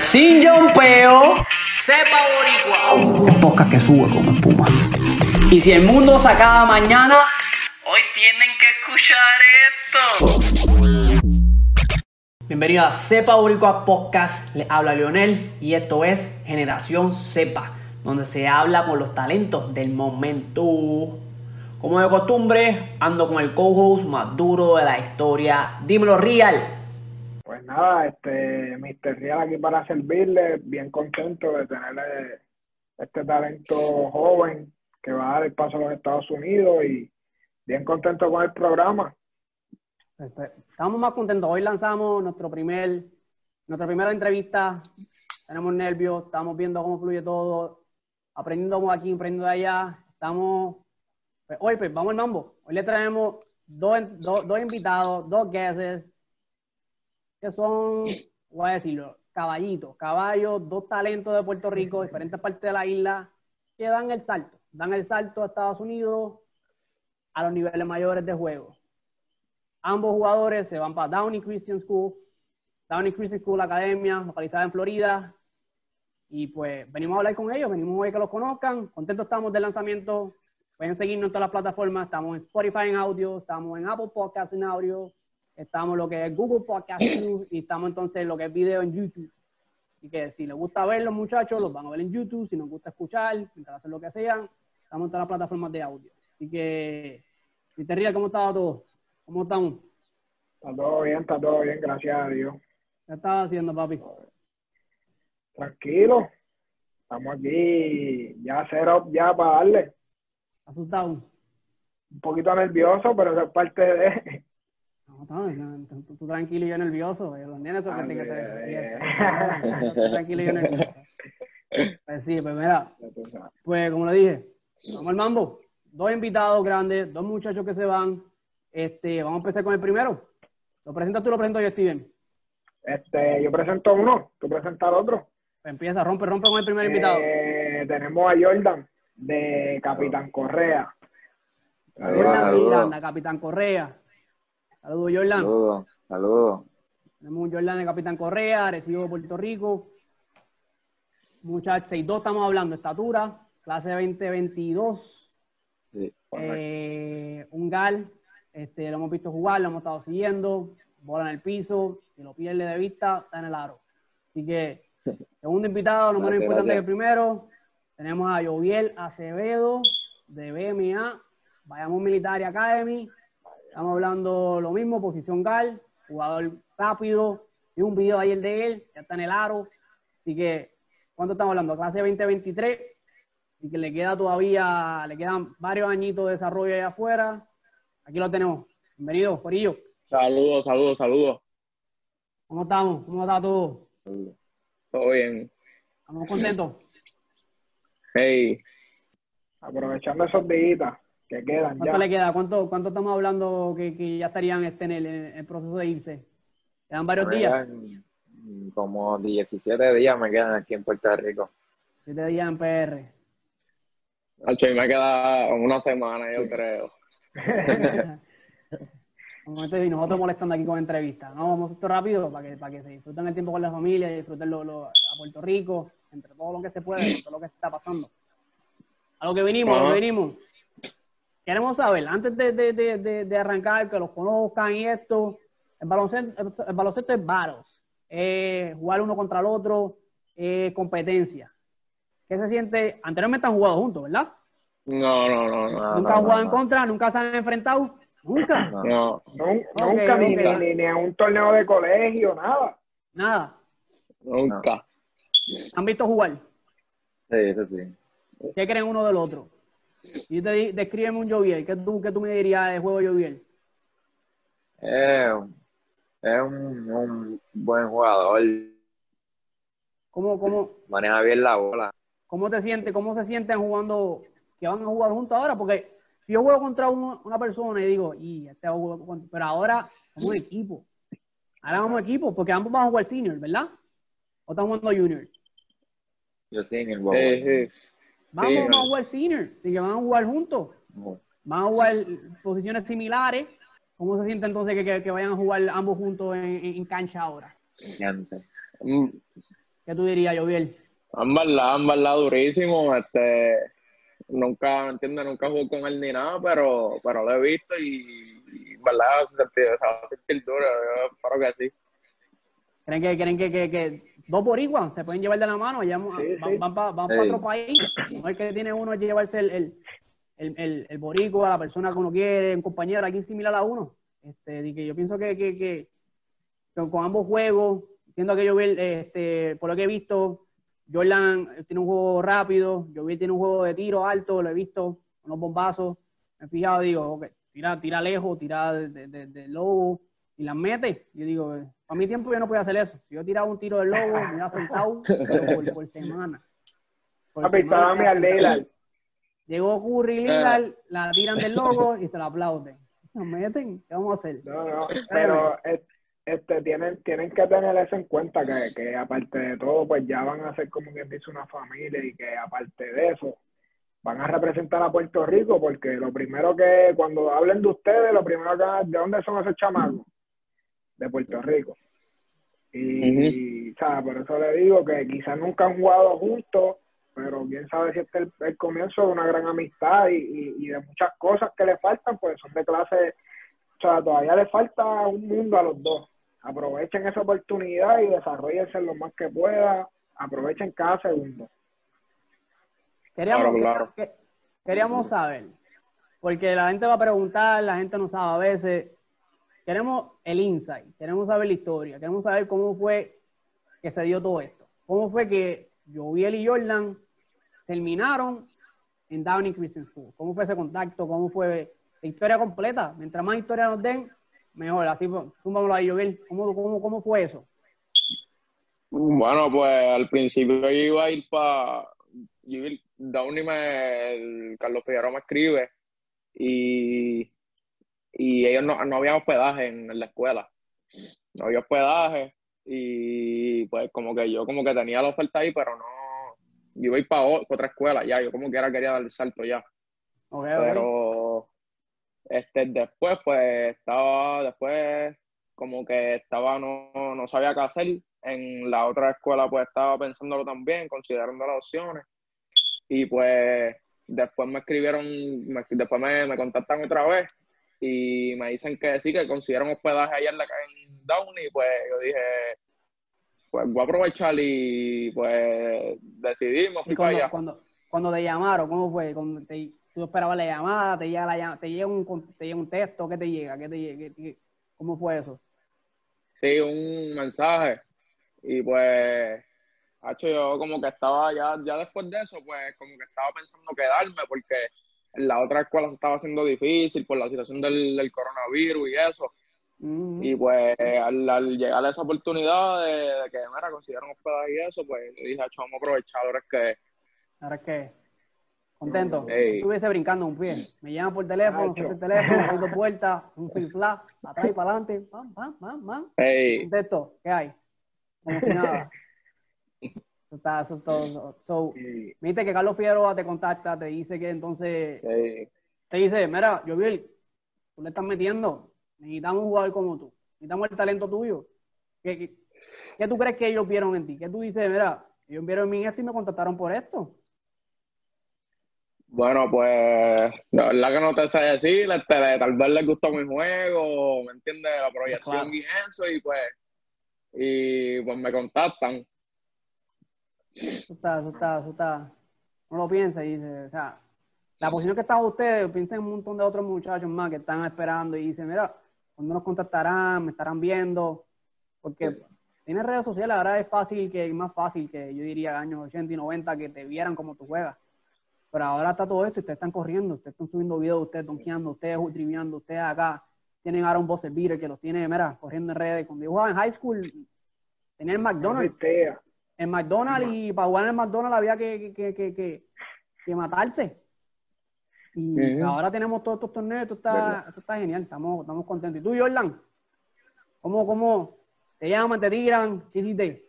sin yompeo, sepa boricua. El podcast que sube como espuma. Y si el mundo se acaba mañana, hoy tienen que escuchar esto. Bienvenido a Sepa Boricua Podcast. Les habla Leonel y esto es Generación Sepa, donde se habla con los talentos del momento. Como de costumbre, ando con el co-host más duro de la historia. Dímelo, Real. Pues nada, este, Mr. Real aquí para servirle, bien contento de tener este talento joven que va a dar el paso a los Estados Unidos y bien contento con el programa. Este, estamos más contentos. Hoy lanzamos nuestro primer, nuestra primera entrevista. Tenemos nervios, estamos viendo cómo fluye todo, aprendiendo aquí, aprendiendo de allá. Estamos pues, hoy, pues, vamos al mambo. Hoy le traemos dos, dos, invitados, dos guests, que son, voy a decirlo, caballitos, caballos, dos talentos de Puerto Rico, diferentes partes de la isla, que dan el salto. Dan el salto a Estados Unidos a los niveles mayores de juego. Ambos jugadores se van para Downey Christian School, Downey Christian School Academia, localizada en Florida. Y pues venimos a hablar con ellos, venimos a que los conozcan. Contentos estamos del lanzamiento Pueden seguirnos en todas las plataformas. Estamos en Spotify en audio, estamos en Apple Podcast en audio, estamos en lo que es Google Podcast y estamos entonces en lo que es video en YouTube. Así que si les gusta ver los muchachos, los van a ver en YouTube. Si nos gusta escuchar, mientras hacen lo que sean, estamos en todas las plataformas de audio. Así que, si te ríes, ¿cómo está todo? ¿Cómo estamos? Está todo bien, está todo bien, gracias a Dios. ¿Qué estás haciendo, papi? Tranquilo. Estamos aquí ya cero ya para darle. ¿Asustado? Un poquito nervioso, pero eso es parte de... No, no, tú, tranquilo y yo nervioso. Los nenes son que te Tranquilo y yo nervioso. Pues sí, pues mira, pues como le dije, vamos al mambo. Dos invitados grandes, dos muchachos que se van. Este, vamos a empezar con el primero. ¿Lo presentas tú lo presento yo, Steven? Este, yo presento uno, tú presentas al otro. Pues empieza, rompe, rompe con el primer invitado. Eh, tenemos a Jordan de Capitán Correa. Jordan Miranda, Capitán Correa. Saludos, Jordan. Saludos, saludos. Tenemos un Jordan de Capitán Correa, recibo de Puerto Rico. Muchachos, 6'2 estamos hablando, estatura, clase 2022. Sí, eh, un GAL, este, lo hemos visto jugar, lo hemos estado siguiendo, bola en el piso, si lo pierde de vista, está en el aro. Así que, segundo invitado, no menos importante que el primero, tenemos a Joviel Acevedo de BMA, Vayamos Military Academy. Estamos hablando lo mismo, posición GAL, jugador rápido. Y un video ayer de él, ya está en el aro. Así que, ¿cuánto estamos hablando? Clase 2023. Y que le queda todavía, le quedan varios añitos de desarrollo ahí afuera. Aquí lo tenemos. Bienvenido, Corillo. Saludos, saludos, saludos. ¿Cómo estamos? ¿Cómo está todo? Todo bien. ¿Estamos contentos? Hey. Aprovechando esos días que quedan ¿Cuánto le queda? ¿Cuánto, ¿Cuánto estamos hablando que, ya estarían este, en, el, proceso de irse? ¿Quedan varios días? como 17 días me quedan aquí en Puerto Rico. 7 días en PR. Al me queda una semana, yo creo. y nosotros molestando aquí con entrevistas. No, vamos esto rápido para que, para que se disfruten el tiempo con la familia, disfruten lo, a Puerto Rico entre todo lo que se puede, todo lo que está pasando. A lo que vinimos, a lo que vinimos. Queremos saber, antes de, de, de, de, arrancar, que los conozcan y esto, el baloncesto, el baloncesto es varos. jugar uno contra el otro, competencia. ¿Qué se siente? Anteriormente han jugado juntos, ¿verdad? No, no, no. ¿Nunca han jugado en contra? ¿Nunca se han enfrentado? ¿Nunca? No. Nunca, ni, Ni, ni, a un torneo de colegio, nada. Nada. Nunca. ¿Han visto jugar? Sí, eso sí. ¿Qué creen uno del otro? Y te descríbeme un Joviel. ¿Qué tú, qué tú me dirías de juego Joviel? Eh, es un, un, buen jugador. ¿Cómo, cómo? Maneja bien la bola. ¿Cómo te sientes? ¿Cómo se sienten jugando? Que van a jugar juntos ahora, porque si yo juego contra una persona y digo, y este pero ahora somos equipo. Ahora vamos equipo, porque ambos van a jugar senior, ¿verdad? ¿O están jugando junior? Yo senior, sí, Vamos, a jugar senior, así que van a jugar juntos. Van a jugar posiciones similares. ¿Cómo se siente entonces que, que, vayan a jugar ambos juntos en, en cancha ahora? Mm. ¿Qué tú dirías, Joviel? Verdad, en verdad, durísimo. Este, nunca, entiende, nunca jugó con él ni nada, pero, pero lo he visto y, y verdad se va a sentir duro. Yo espero que sí. ¿Creen que, creen que, que, que dos boricuas se pueden llevar de la mano? Ya, van, Sí, van, sí. van para otro país. No es que tiene uno que llevarse el, el, el, el, el boricua, la persona que uno quiere, un compañero, alguien similar a uno. Este, y que yo pienso que, que, que con, con ambos juegos, entiendo que Joviel, este, por lo que he visto, Jordan tiene un juego rápido, Joviel tiene un juego de tiro alto, lo he visto, unos bombazos. Me he fijado, digo, ok, tira, tira lejos, tira de, de, de- del lobo y las mete. Yo digo, eh, a mi tiempo yo no podía hacer eso. Si yo tiraba un tiro del lobo, me iba sentado por, por semana. Por Papi, semana estaba mi. Lillard. Llegó Curry y Lillard, la tiran del logo y se la aplauden. La meten, ¿qué vamos a hacer? No, no, pero es- este, tienen, tienen que tener eso en cuenta, que, que aparte de todo, pues ya van a ser como quien dice una familia y que aparte de eso, van a representar a Puerto Rico, porque lo primero que, cuando hablen de ustedes, lo primero que, ¿de dónde son esos chamacos? De Puerto Rico. Y, ¿sabes? Por eso le digo que quizás nunca han jugado juntos, pero quién sabe si este es el, el comienzo de una gran amistad y, y, y de muchas cosas que le faltan, pues son de clase, o sea, todavía le falta un mundo a los dos. Aprovechen esa oportunidad y desarrollense lo más que pueda, aprovechen cada segundo. Queríamos, Claro, claro. que- queríamos saber, porque la gente va a preguntar, la gente no sabe a veces. Queremos el insight, queremos saber la historia, queremos saber cómo fue que se dio todo esto. Cómo fue que Joviel y Jordan terminaron en Downey Christian School. ¿Cómo fue ese contacto? ¿Cómo fue la historia completa? Mientras más historia nos den, mejor. Así, pues, súmamelo ahí, Joviel. ¿Cómo, cómo, ¿Cómo fue eso? Bueno, pues al principio yo iba a ir para. Downey me. Carlos Figueroa me escribe y. Y ellos no, no había hospedaje en, en la escuela. No había hospedaje y pues como que yo como que tenía la oferta ahí, pero no. Yo iba a ir para otra escuela ya. Yo como que era quería dar el salto ya. Ok, ok. pero este después pues estaba después como que estaba no, no sabía qué hacer en la otra escuela pues estaba pensándolo también considerando las opciones y pues después me escribieron me- después me, me contactan otra vez y me dicen que sí que consiguieron hospedaje allá en, la, en Downey pues yo dije pues voy a aprovechar y pues decidí me fui Y para cuando, allá cuando, cuando te llamaron, ¿cómo fue? Cuando te, tú esperabas la llamada, te llega, la, te llega un, te llega un texto, ¿qué te llega? ¿Qué te llega? ¿Qué- qué- ¿Cómo fue eso? Sí, un mensaje. Y pues, hacho, yo como que estaba ya, ya después de eso, pues como que estaba pensando quedarme porque la otra escuela se estaba haciendo difícil por la situación del, del coronavirus y eso. Y pues al, al llegar a esa oportunidad de, de que, mira, consiguieron hospedaje y eso, pues yo dije, vamos a aprovechar ahora es que... Ahora es que, contento. Estuviese brincando un pie. Me llaman por teléfono, suelto el teléfono, dos vueltas, un para atrás y para adelante, pam, pam, pam, pam. Hey, Contento, ¿qué hay? Como si nada. Está, eso todo. So, me dice que Carlos Figueroa te contacta, te dice que entonces te dice, mira, Joviel, tú le estás metiendo, necesitamos un jugador como tú, necesitamos el talento tuyo. ¿Qué, qué, qué tú crees que ellos vieron en ti? ¿Qué tú dices, mira, ellos vieron en mí esto y me contactaron por esto? Bueno, pues la verdad que no te sé decir, tal vez les gustó mi juego, ¿me entiendes? La proyección Claro. y eso, y pues, y pues me contactan. Eso está, eso está, eso está. Uno lo piensa y dice, o sea, la posición que están ustedes, piensa en un montón de otros muchachos más que están esperando y dicen, mira, ¿cuándo nos contactarán? ¿Me estarán viendo? Porque tienes redes sociales, ahora es fácil que, es más fácil que yo diría años 80 y 90 que te vieran como tú juegas. Pero ahora está todo esto y ustedes están corriendo, ustedes están subiendo videos, ustedes donkeando, ustedes triviando, ustedes acá. Tienen ahora un buzzer beater que los tiene, mira, corriendo en redes. Cuando yo jugaba en high school, tenía el McDonald's. En McDonald's y para jugar en el McDonald's había que, que, que, que, matarse. Y ahora tenemos todos estos torneos, esto está, esto está genial, estamos, estamos contentos. ¿Y tú, Jordan? ¿Cómo, cómo te llaman, te tiran? ¿Qué hiciste?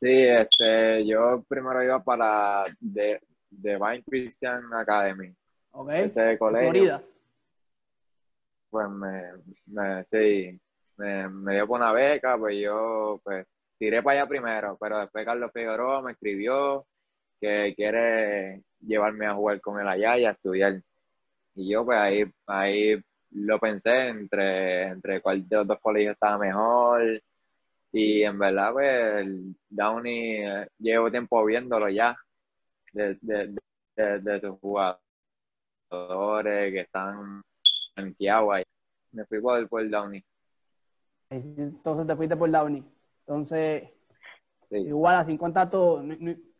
Sí, este, yo primero iba para The, Divine Christian Academy, ¿Ok? ese colegio. Florida. Pues me, me, sí, me, me dio por una beca, pues yo, pues, tiré para allá primero, pero después Carlos Figueroa me escribió que quiere llevarme a jugar con él allá y a estudiar. Y yo pues ahí, ahí lo pensé entre, entre cuál de los dos colegios estaba mejor. Y en verdad, pues, Downey eh, llevo tiempo viéndolo ya, de, de, de, de sus jugadores que están en Kiawa. Me fui por, por Downey. Entonces te fuiste por Downey. Entonces, Sí. igual así en contacto,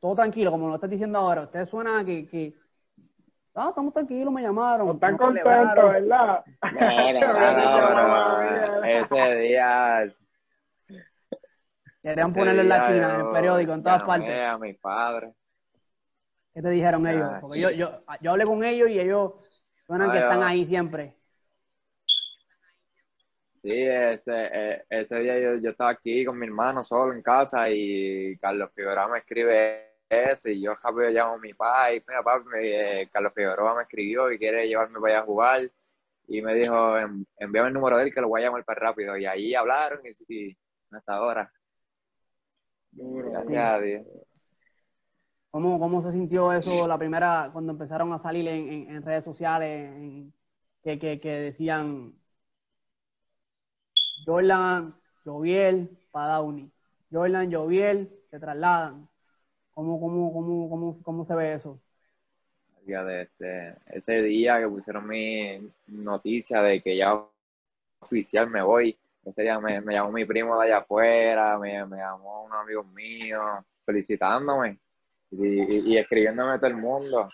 todo tranquilo, como lo estás diciendo ahora. Usted suena que, que ah, estamos tranquilos, me llamaron. No están contentos, celebraron". ¿verdad? No, no, ese día. Querían ponerlo en la China, en el periódico, en todas partes. a mis padres. ¿Qué te dijeron ellos? Porque yo, yo, yo hablé con ellos y ellos suenan que están ahí siempre. Sí, ese, eh, ese día yo, yo estaba aquí con mi hermano solo en casa y Carlos Figueroa me escribe eso y yo rápido llamo a mi papá y mira papi, me- eh, Carlos Figueroa me escribió y quiere llevarme para allá a jugar y me dijo "En- envíame el número de él que lo voy a llamar para rápido y ahí hablaron y, y hasta ahora, Duro. gracias a Dios. ¿Cómo, ¿Cómo se sintió eso la primera, cuando empezaron a salir en, en- en redes sociales, en- que, que, que decían Jordan, Joviel, para Downey. Jordan, Joviel, se trasladan. ¿Cómo, cómo, cómo, cómo, cómo se ve eso? de este, ese día que pusieron mi noticia de que ya oficial me voy, ese día me, llamó mi primo de allá afuera, me, llamó unos amigos míos felicitándome y, y- y escribiéndome todo el mundo.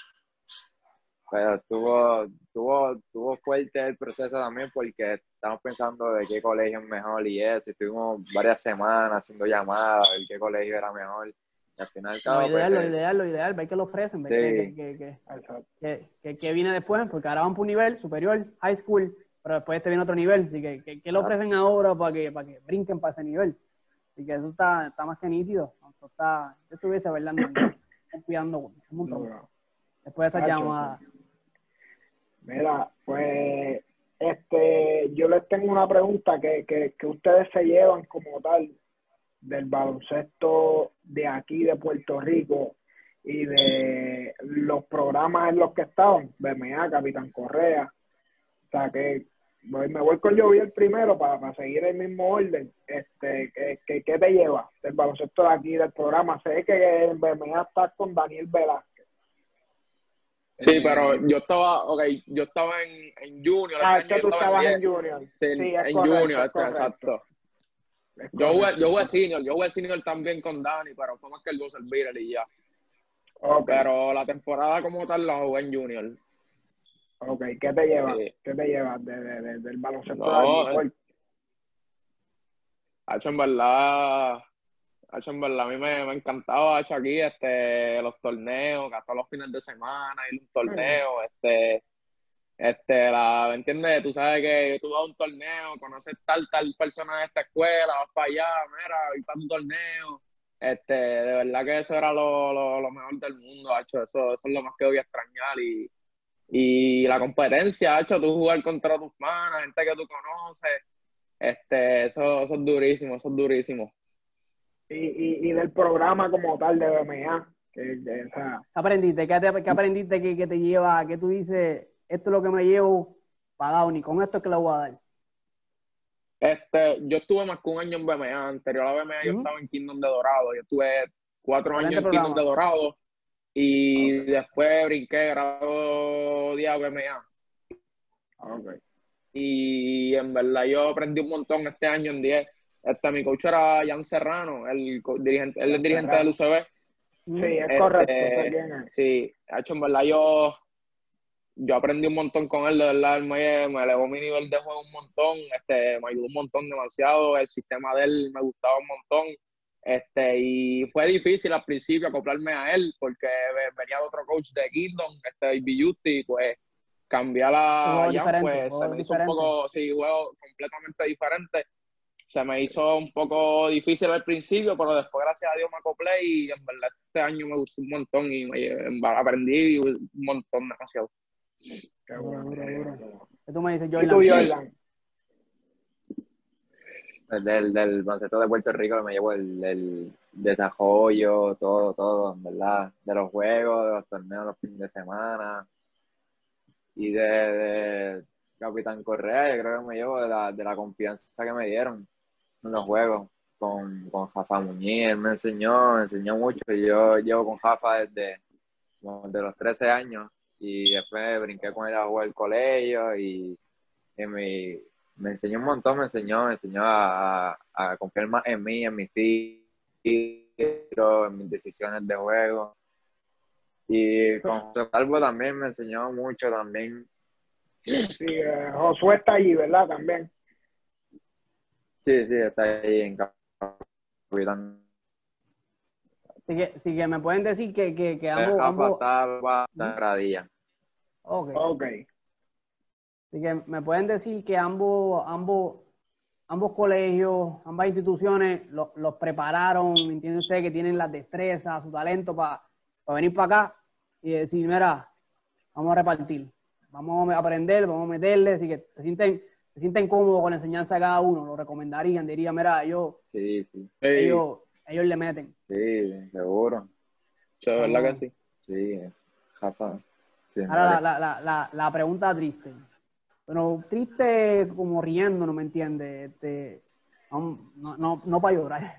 Pero estuvo, estuvo, estuvo fuerte el proceso también porque estamos pensando de qué colegio es mejor y eso. Estuvimos varias semanas haciendo llamadas, ver qué colegio era mejor. Y al final, Lo cabo, ideal, pues, lo ideal, lo ideal, ver que lo ofrecen, ver Sí. que, que, que, Exacto. que, que, que viene después, porque ahora van por un nivel superior, high school, pero después este viene otro nivel, así que, que, que lo ofrecen ahora para que, para que brinquen para ese nivel. Así que eso está, está más que nítido. Eso está, yo estuviese bailando, un montón. Después de esa llamada. Mira, pues este, yo les tengo una pregunta que, que, que ustedes se llevan como tal del baloncesto de aquí de Puerto Rico y de los programas en los que estaban, BMA, Capitán Correa. O sea que voy- me voy con Joviel primero para, para seguir el mismo orden. Este, ¿qué, qué, qué te lleva del baloncesto de aquí del programa? Sé que en BMA estás con Daniel Velázquez. Sí, Eh, pero yo estaba, ok, yo estaba en, en Junior. Ah, es que tú estabas en. Junior. Sí, Sí, en, correcto, Junior, es este, exacto. Yo jugué, yo jugué senior, yo jugué senior también con Dani, pero fue más que el Buzzer Beater y ya. Ok, Pero la temporada como tal la jugué en Junior. ok, ¿qué te llevas? Sí. ¿Qué te llevas de, de- de- del baloncesto No, de eh. Hacho, en verdad, hacho, en verdad, a mí me, me encantaba, hacho, aquí, este, los torneos, que hasta los fines de semana, ir a un torneo, este, este, la, ¿me entiendes? Tú sabes que tú vas a un torneo, conoces tal, tal persona de esta escuela, vas para allá, mira, ir para tu torneo, este, de verdad que eso era lo, lo, lo mejor del mundo, hacho, eso, eso es lo más que voy a extrañar y, y la competencia, hacho, tú jugar contra tus manos, gente que tú conoces, este, eso, eso es durísimo, eso es durísimo. Y, y, y del programa como tal de BMA. Que, que, o sea, ¿Qué aprendiste? ¿Qué, te- qué aprendiste que, que te lleva? ¿Qué tú dices? Esto es lo que me llevo para Downey. Con esto es que le voy a dar. Este, yo estuve más que un año en BMA, anterior a BMA yo estaba en Kingdom de Dorado, yo estuve cuatro Excelente años en Kingdom programa. de Dorado y después brinqué grado día BMA. ok. Y en verdad yo aprendí un montón este año en 10. Este, mi coach era Jan Serrano, el dirigente, él es dirigente Serrano. del UCB. Sí, es Este, correcto. sé quién es. Sí, ha hecho en verdad yo, yo aprendí un montón con él, de verdad, él me, me elevó mi nivel de juego un montón, este, me ayudó un montón demasiado, el sistema de él me gustaba un montón, este, y fue difícil al principio acoplarme a él, porque ve- venía de otro coach de Kingdom, este Justi, pues cambiar a Jan, pues se me hizo un poco, sí, juego completamente diferente. Se me hizo un poco difícil al principio, pero después, gracias a Dios, me acoplé y en verdad este año me gustó un montón y me, aprendí un montón demasiado. Qué bueno, qué duro. bueno. ¿Qué tú me dices, ¿Y Jordan? tú, Jordan? del, del baloncesto de Puerto Rico me llevo el, el desarrollo, todo, todo, ¿verdad? De los juegos, de los torneos, los fines de semana. Y de, de Capitán Correa, yo creo que me llevo de la, de la confianza que me dieron en los juegos. Con, con Jafa Muñiz, él me enseñó, me enseñó mucho. Yo llevo con Jafa desde, desde los 13 años y después brinqué con él a jugar el colegio y, me, me enseñó un montón, me enseñó, me enseñó a, a confiar más en mí, en mis tiros, en mis decisiones de juego. Y con Salvo también me enseñó mucho también. Sí, eh, Josué está allí, ¿verdad? También. Sí, sí, está ahí en Capitán. Así que, así que me pueden decir que, que, que Rafa ambos, ambos, estaba Sagradilla. ok. Ok. Así que me pueden decir que ambos, ambos, ambos colegios, ambas instituciones lo- los prepararon, ¿me entiende usted? Que tienen las destrezas, su talento para venir para acá y decir, mira, vamos a repartir, vamos a aprender, vamos a meterle, así que se sienten, se sienten cómodos con la enseñanza de cada uno, lo recomendarían, dirían, mira, ellos, Sí, sí, Ey, ellos, ellos le meten. sí, seguro. de verdad que sí. Sí, Rafa. Sí, Ahora la, la, la, la, la pregunta triste. Bueno, triste como riendo, ¿no me entiendes? Este, no, no, no, no para llorar.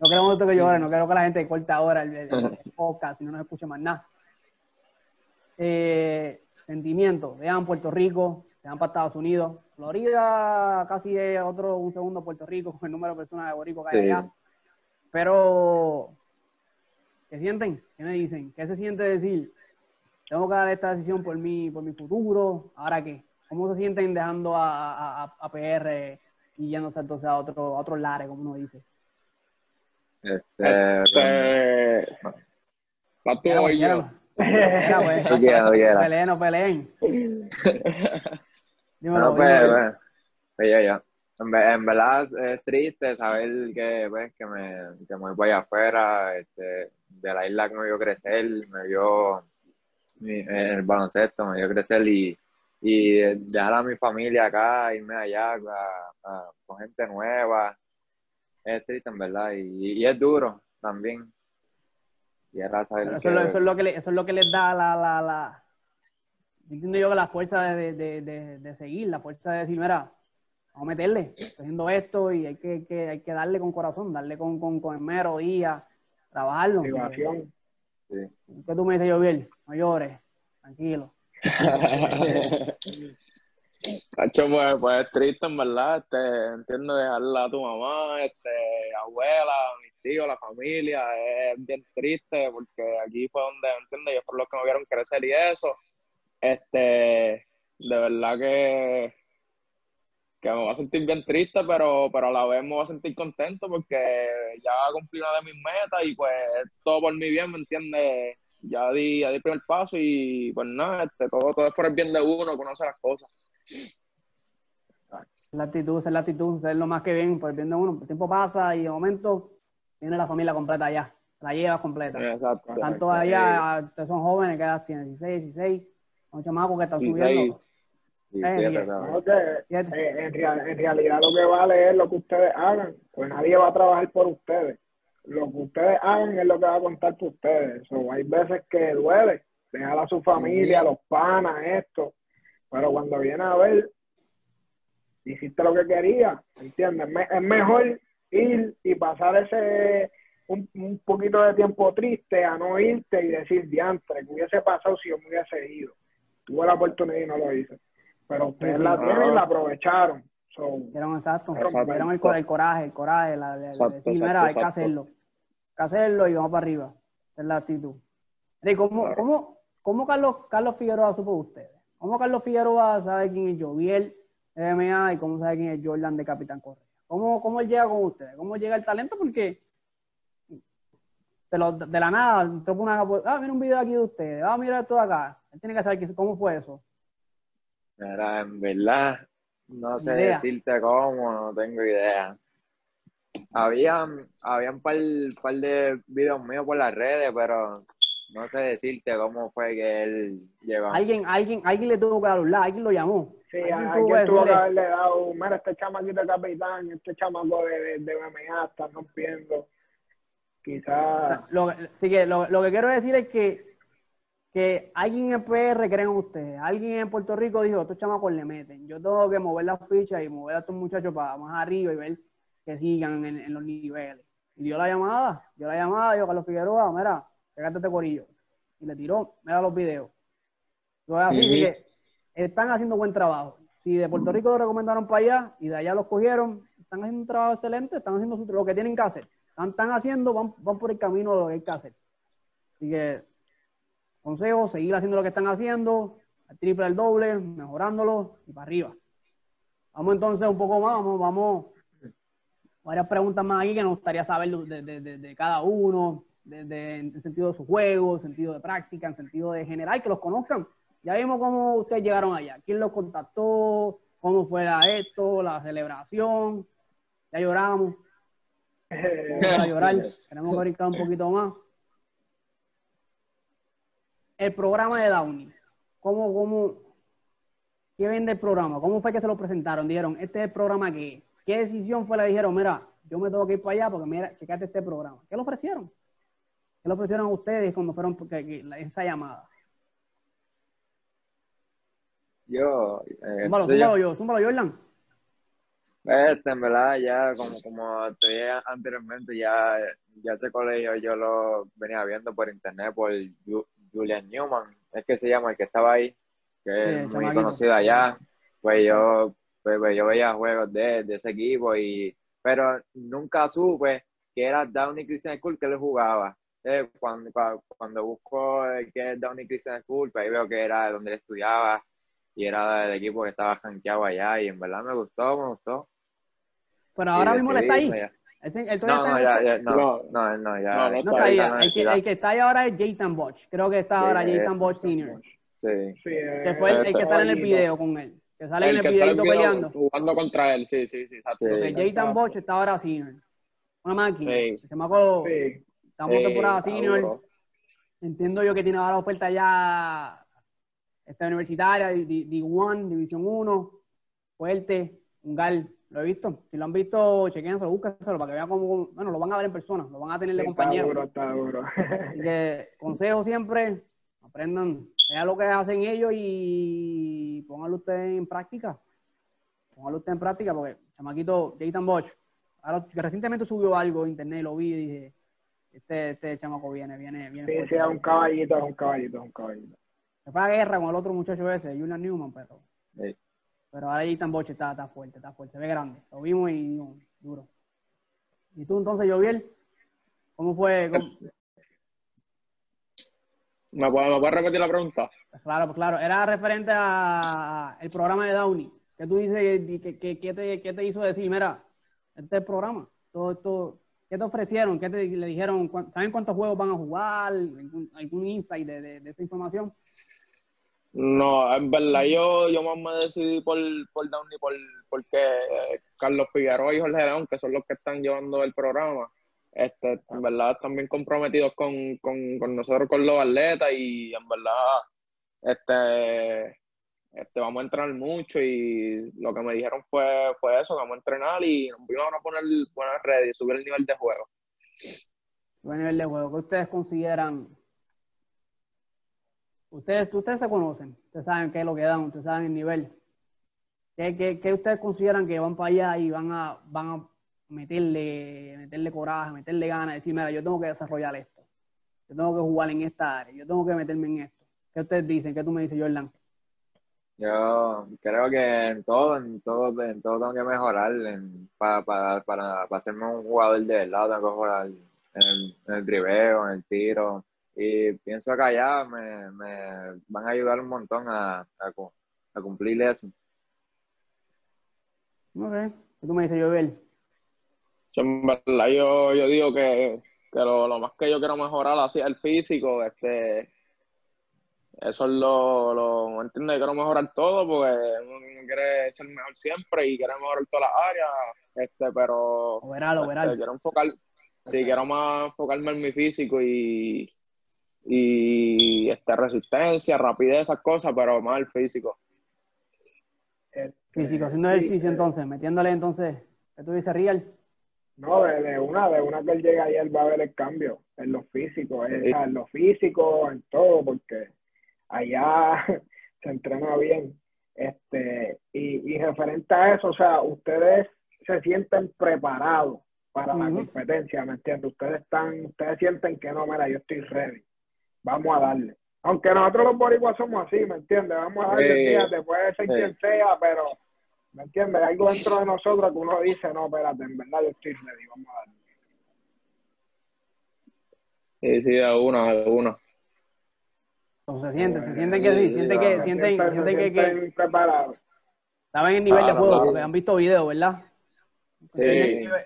No queremos que llore, no quiero que la gente corte ahora el, el- el podcast y no nos escuche más nada. Eh, sentimiento, vean Puerto Rico, se van para Estados Unidos. Florida casi es otro, un segundo Puerto Rico con el número de personas de Borico que hay Sí. allá. Pero, ¿qué sienten? ¿Qué me dicen? ¿Qué se siente decir? Tengo que dar esta decisión por mi, por mi futuro. ¿Ahora qué? ¿Cómo se sienten dejando a, a, a- a PR y yéndose entonces a otro, a otros lares, como uno dice? Este, Este, la pues, No peleen, no peleen. Dímelo, No, pues, dímelo. pues, pues yo, yo. En, ve- en verdad es triste saber que, pues, que, me, que me voy afuera, este, de la isla que me vio crecer, me vio el baloncesto, me vio crecer y, y dejar a mi familia acá, irme allá a- a- con gente nueva. Es triste, en verdad, y, y es duro también. Y ahora saber Pero eso, que- es lo, eso, es lo que le- eso es lo que les da la, la, la entiendo yo que la fuerza de, de, de, de seguir, la fuerza de decir, mira, vamos a meterle, estoy haciendo esto y hay que, que- hay que darle con corazón, darle con, con, con esmero, día, trabajarlo. Motivación. sí. ¿Qué tú me dices, Joviel? No llores, tranquilo. Hacho, pues, pues es triste, en verdad. Este, entiendo dejarla a tu mamá, este, abuela, mis tíos, la familia. Es bien triste porque aquí fue donde, ¿entiendes? Ellos fueron los que me vieron crecer y eso. Este, de verdad que, que me voy a sentir bien triste, pero, pero a la vez me voy a sentir contento porque ya cumplí una de mis metas y pues todo por mi bien, ¿me entiendes? Ya di, ya di el primer paso y pues nada, este, todo, todo es por el bien de uno, conoce las cosas. La actitud, es la actitud, es lo más que bien, por el bien de uno. El tiempo pasa y de momento viene la familia completa allá, la llevas completa. Exacto. Tanto allá, ustedes son jóvenes, ¿qué edad tienen? 16, 16, son chamacos que están 16. subiendo. Y Eh, sí, Fíjate. eh, en, real- en realidad lo que vale es lo que ustedes hagan, pues nadie va a trabajar por ustedes. Lo que ustedes hagan es lo que va a contar por ustedes. So, hay veces que duele dejar a su familia, a los panas, esto, pero cuando viene a ver, hiciste lo que quería, ¿entiendes? Me- Es mejor ir y pasar ese un, un poquito de tiempo triste a no irte y decir, diantre, que hubiese pasado si yo me hubiese ido. Tuve la oportunidad y no lo hice. Pero ustedes la tienen y la aprovecharon. So, exacto, vieron el, cor- el coraje, el coraje, la, la- Exacto, decir, exacto, mira, hay que hacerlo. Hay que hacerlo y vamos para arriba. Esa es la actitud. ¿Cómo, Claro. cómo, cómo Carlos, Carlos Figueroa supo de ustedes? ¿Cómo Carlos Figueroa sabe quién es Joviel MMA y cómo sabe quién es Jordan de Capitán Correa? ¿Cómo, ¿Cómo él llega con ustedes? ¿Cómo llega el talento? Porque de, lo- de la nada, pone una, ah, mira un video aquí de ustedes, ah, mira esto de acá. Él tiene que saber que- cómo fue eso. Mira, en verdad, no sé Idea. decirte cómo, no tengo idea. Había, había un par, par de videos míos por las redes, pero no sé decirte cómo fue que él llegó. Alguien, alguien, alguien le tuvo que dar un like, alguien lo llamó. Sí, Alguien tuvo que alguien tuvo que decirle- haberle dado, mira, este chamaquito de capitán, este chamaco de, de, de MMA está rompiendo. Quizás, Lo, así que lo, lo que quiero decir es que, que alguien en PR cree en ustedes. Alguien en Puerto Rico dijo, estos chamacos le meten. Yo tengo que mover las fichas y mover a estos muchachos para más arriba y ver que sigan en, en los niveles. Y dio la llamada, dio la llamada, dijo, Carlos Figueroa, mira, pégate este corillo. Y le tiró, mira los videos. Así, que están haciendo buen trabajo. Si de Puerto Rico lo recomendaron para allá y de allá los cogieron, están haciendo un trabajo excelente, están haciendo su- lo que tienen que hacer. Están, están haciendo, van, van por el camino de lo que hay que hacer. Así que, consejo, seguir haciendo lo que están haciendo, al triple, al doble, mejorándolo y para arriba. Vamos entonces un poco más, vamos, vamos, varias preguntas más aquí que nos gustaría saber de, de- de- de cada uno, en el sentido de su juego, en sentido de práctica, en sentido de general, que los conozcan. Ya vimos cómo ustedes llegaron allá, quién los contactó, cómo fue la esto, la celebración, ya lloramos, eh, vamos a llorar, queremos brincar un poquito más. El programa de Downey, ¿cómo, cómo, qué vende el programa? ¿Cómo fue que se lo presentaron? Dijeron, este es el programa que. ¿Qué decisión fue la que dijeron? Mira, yo me tengo que ir para allá porque mira, checate este programa. ¿Qué le ofrecieron? ¿Qué le ofrecieron a ustedes cuando fueron porque, esa llamada? Yo, eh, Zúmbalo, zúmbalo yo, zúmbalo Jordan. Este, en verdad, ya como, como te dije anteriormente, ya, ya ese colegio yo lo venía viendo por internet por Julian Newman, es que se llama el que estaba ahí, que Sí, es muy conocido allá. Pues yo, pues, pues, yo veía juegos de, de ese equipo, y, pero nunca supe que era Downey Christian School que él jugaba. Eh, cuando, cua- cuando busco qué es Downey Christian School, pues ahí veo que era donde él estudiaba y era del equipo que estaba rankeado allá, y en verdad me gustó, me gustó. Pero ahora mismo él está ahí. decidí, él no, no, ya, el- ya, no, No. no, él no, ya. No, no está ahí. El que, el que está ahí ahora es Jayton Bosch. Creo que está Sí, ahora ese, Jayton Bosch Senior. Sí. Que fue el, el que sale en el video con él. Que sale en El el que en el videito video peleando. jugando contra él, sí, sí, sí, exacto. Sí. Porque está ahora senior. Una máquina. Sí. Se me acuerdo, Sí, estamos en Sí, temporada senior. Entiendo yo que tiene ahora oferta ya esta universitaria, D- D- D1, División 1, fuerte, un gal. Lo he visto. Si lo han visto, chequénselo, búsquenselo para que vean cómo, bueno, lo van a ver en persona, lo van a tener de sí, está compañero. duro, está duro. Así que consejo siempre, aprendan, vean lo que hacen ellos y pónganlo ustedes en práctica. Pónganlo ustedes en práctica porque chamaquito Jayton Bosch, ahora que recientemente subió algo en internet, lo vi y dije, este, este chamaco viene, viene, viene. Sí, sí, es un caballito, es un caballito, es un caballito. Se fue a guerra con el otro muchacho ese, Julian Newman, pero, Sí. Pero Jayton Bosch está, está fuerte, está fuerte, se ve grande. Lo vimos y no, duro. ¿Y tú entonces, Joviel? ¿Cómo fue? ¿Cómo- ¿Me puedes, ¿Me puedes repetir la pregunta? Claro, pues claro, era referente a el programa de Downey. ¿Qué tú dices? ¿Qué, qué, qué te, qué te hizo decir? Mira, este es el programa. Todo esto, ¿Qué te ofrecieron? ¿Qué te le dijeron? ¿Cuán- ¿Saben cuántos juegos van a jugar? ¿Algún, algún insight de, de, de esta información? No, en verdad yo, yo más me decidí por, por Downey por, porque eh, Carlos Figueroa y Jorge León, que son los que están llevando el programa, este, en verdad están bien comprometidos con, con, con nosotros, con los atletas, y en verdad este, este, vamos a entrenar mucho y lo que me dijeron fue, fue eso, vamos a entrenar y nos vamos a poner buenas redes y subir el nivel de juego. Buen nivel de juego. ¿Qué ustedes consideran? Ustedes, ustedes se conocen, ustedes saben qué es lo que dan, ustedes saben el nivel. ¿Qué, qué, qué ustedes consideran que van para allá y van a, van a meterle, meterle coraje, meterle ganas, decir, mira, yo tengo que desarrollar esto, yo tengo que jugar en esta área, yo tengo que meterme en esto? ¿Qué ustedes dicen? ¿Qué tú me dices, Jordan? Yo creo que en todo, en todo, en todo tengo que mejorar en- para, para, para, para hacerme un jugador de verdad, tengo que mejorar en el, en el driveo, en el tiro. Y pienso que allá me, me van a ayudar un montón a, a, a cumplir eso. Ok. ¿Qué tú me dices, Joel? Yo, en verdad, yo, yo digo que, que lo, lo más que yo quiero mejorar así es el físico, este, eso es lo, lo. Yo quiero mejorar todo porque uno, quiere ser mejor siempre y quiere mejorar todas las áreas, este, pero Overall, este, overall. quiero enfocar, sí, quiero más enfocarme en mi físico y, y este, resistencia, rapidez, esas cosas, pero más el físico. Físico, haciendo ejercicio entonces, metiéndole entonces, ¿qué tú dices, Real? No, de, de una, de una que él llega ahí, él va a ver el cambio en lo físico, eh, Sí. en lo físico, en todo, porque allá se entrena bien. Este, y, y referente a eso, o sea, ustedes se sienten preparados para la competencia, ¿me entiendes? Ustedes están, ustedes sienten que no, mira, yo estoy ready, vamos a darle. Aunque nosotros los boricuas somos así, ¿me entiendes? Vamos a darle, Sí. fíjate, puede ser quien sea, pero ¿Me entiendes? Hay algo dentro de nosotros que uno dice, no, espérate, en verdad yo estoy ready, vamos a darle. Sí, sí, de uno. Entonces se sienten, se sienten que sí, sienten que, sienten, sienten- que, que preparados. saben el nivel de juego, porque han visto videos, ¿verdad? Sí. El nivel,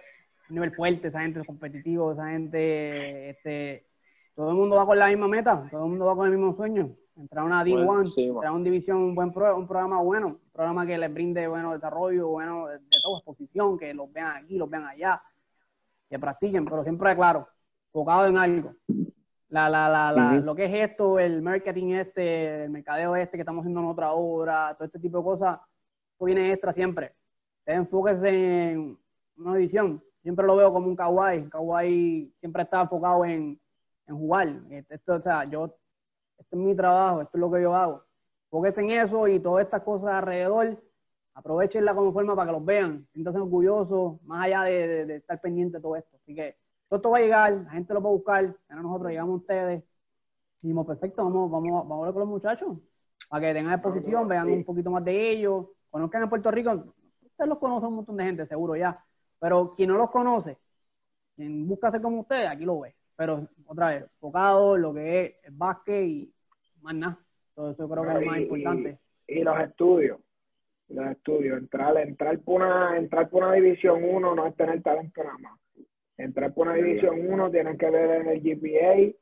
un nivel fuerte, esa gente competitivo, esa gente, este, todo el mundo va con la misma meta, todo el mundo va con el mismo sueño, entrar a una D1, Bueno, sí, entrar a una división, un buen pro- un programa bueno, un programa que les brinde bueno desarrollo, bueno de, de todo, exposición, que los vean aquí, los vean allá, que practiquen, pero siempre claro, enfocado en algo. La, la, la, la. Lo que es esto, el marketing este, el mercadeo este que estamos haciendo en otra obra, todo este tipo de cosas, eso viene extra siempre. Ustedes enfóquense en una división. Siempre lo veo como un kawaii. Kawaii siempre está enfocado en, en jugar. Esto, o sea, yo, este es mi trabajo, esto es lo que yo hago. Enfóquense en eso y todas estas cosas alrededor, aprovechenla como forma para que los vean, siéntanse orgullosos, más allá de, estar pendiente de todo esto. Así que todo esto va a llegar, la gente lo va a buscar, ahora nosotros llegamos a ustedes. Dijimos, perfecto, vamos, vamos, vamos a hablar con los muchachos, para que tengan exposición, vean un poquito más de ellos, conozcan a Puerto Rico, ustedes los conocen un montón de gente, seguro ya, pero quien no los conoce, quien busca ser como ustedes, aquí lo ve. Pero otra vez, enfocado en lo que es el básquet y más nada. Todo eso creo que es lo más importante. Y, y los estudios, los estudios, entrar, entrar por una, entrar por una división 1 no es tener talento nada más. Entrar por una división 1 tienes que ver en el GPA,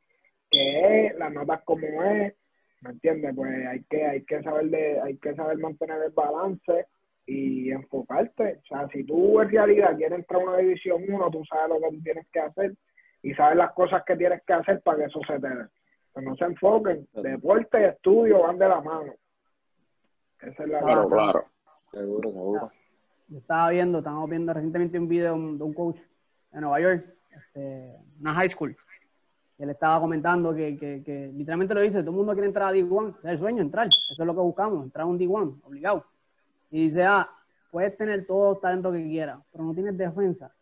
que es, las notas como es, ¿me entiendes? Pues hay que, hay que saber de, hay que saber mantener el balance y enfocarte. O sea, si tú en realidad quieres entrar a una división 1, tú sabes lo que tienes que hacer y sabes las cosas que tienes que hacer para que eso se te dé. Que no se enfoquen. Deporte y estudio van de la mano. Esa es la Claro, claro. Seguro, seguro. Yo estaba viendo, estábamos viendo recientemente un video de un, de un coach de Nueva York, este, una high school. Y él estaba comentando que, que, que literalmente lo dice, todo el mundo quiere entrar a D1, es el sueño, entrar. Eso es lo que buscamos, entrar a un D1, obligado. Y dice, ah, puedes tener todo el talento que quieras, pero no tienes defensa,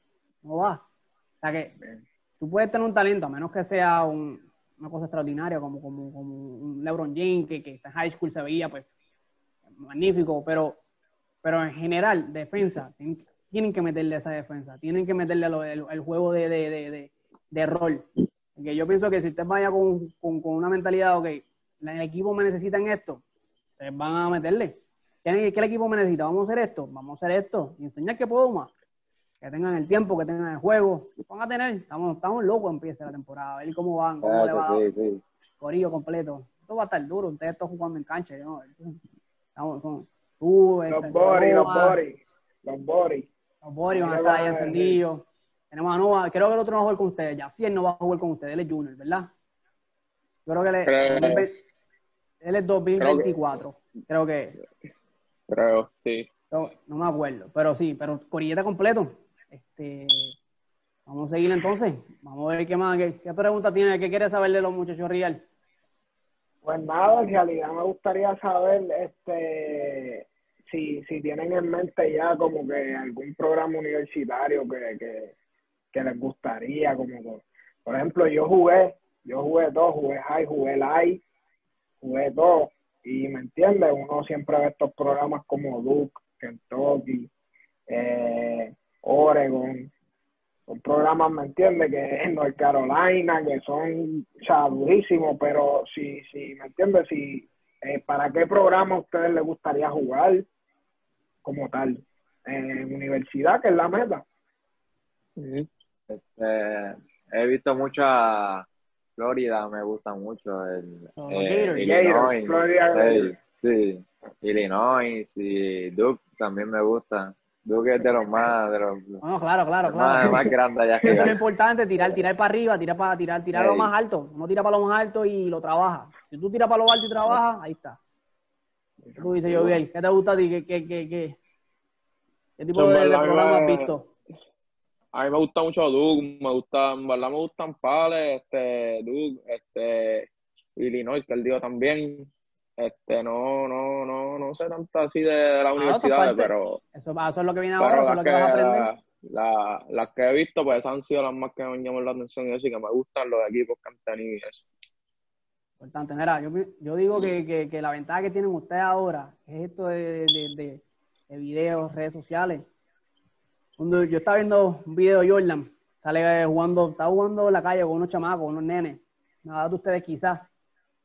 no va. O sea que tú puedes tener un talento, a menos que sea un- una cosa extraordinaria, como, como, como un LeBron James, que, que en high school se veía, pues, magnífico, pero, pero en general, defensa, tienen, que meterle esa defensa, tienen que meterle lo- el, el juego de, de, de, de, rol. Que yo pienso que si usted vaya con, con, con una mentalidad, ok, el equipo me necesita en esto, ustedes van a meterle. ¿Qué, ¿Qué el equipo me necesita? Vamos a hacer esto, vamos a hacer esto, y enseñar que puedo más. Que tengan el tiempo, que tengan el juego. Van a tener, estamos, estamos locos, empieza la temporada, a ver cómo van, cómo le va Chacho, sí, sí. corillo completo. Esto va a estar duro, ustedes están jugando en cancha, ¿no? Estamos con tú, Los este, body, los body, los body. los Boris van a estar ahí encendidos. Tenemos a Noah, creo que el otro no va a jugar con ustedes, ya si él no va a jugar con ustedes, él es Junior, ¿verdad? Yo creo que él es, Creo- él es 2024, creo que, Creo, sí. no, no me acuerdo, pero sí, pero Corilleta completo. Este, vamos a seguir entonces, vamos a ver qué más, qué, pregunta tiene, qué quiere saber de los muchachos Real. Pues nada, en realidad me gustaría saber este si, si tienen en mente ya como que algún programa universitario que, que, que les gustaría, como por ejemplo, yo jugué, yo jugué todo, jugué high, jugué light, jugué todo, y me entiendes, uno siempre ve estos programas como Duke, Kentucky, eh, Oregon, son programas, ¿me entiendes? Que en North Carolina, que son, o sea, durísimos, pero si, si, ¿me entiendes? Si, eh, ¿para qué programa a ustedes les gustaría jugar como tal? En universidad, que es la meta. Este, he visto mucha Florida, me gusta mucho. El, Los eh. Illinois, Florida sí, sí, Illinois y Duke también me gusta. Duque es de los más, de los No, claro, claro, más, claro. más grandes allá. Eso es lo importante, tirar, tirar para arriba, tirar para tirar, tirar lo más alto. No tira para lo más alto y lo trabaja. Si tú tiras para lo alto y trabajas, ahí está. Tú dices, yo bien, ¿qué te gusta a ti? ¿Qué, qué, qué, qué, qué tipo de, programa has visto? A mí me gusta mucho Duke, me gusta, en verdad me gustan Pales, este, Duke, este, Illinois, que él dijo también. Este, no, no, no, no sé tanto así de, de las eso universidades, parte. pero, Eso, eso es lo que viene ahora, eso es lo que, que vas a aprender. la- la- las que he visto, pues han sido las más que me han llamado la atención y así que me gustan los equipos que han tenido y eso. Importante, mira, yo, yo digo que, que, que la ventaja que tienen ustedes ahora es esto de, de, de, de videos, redes sociales. Cuando yo estaba viendo un video de Jordan, sale jugando, estaba jugando en la calle con unos chamacos, unos nenes, nada de ustedes quizás,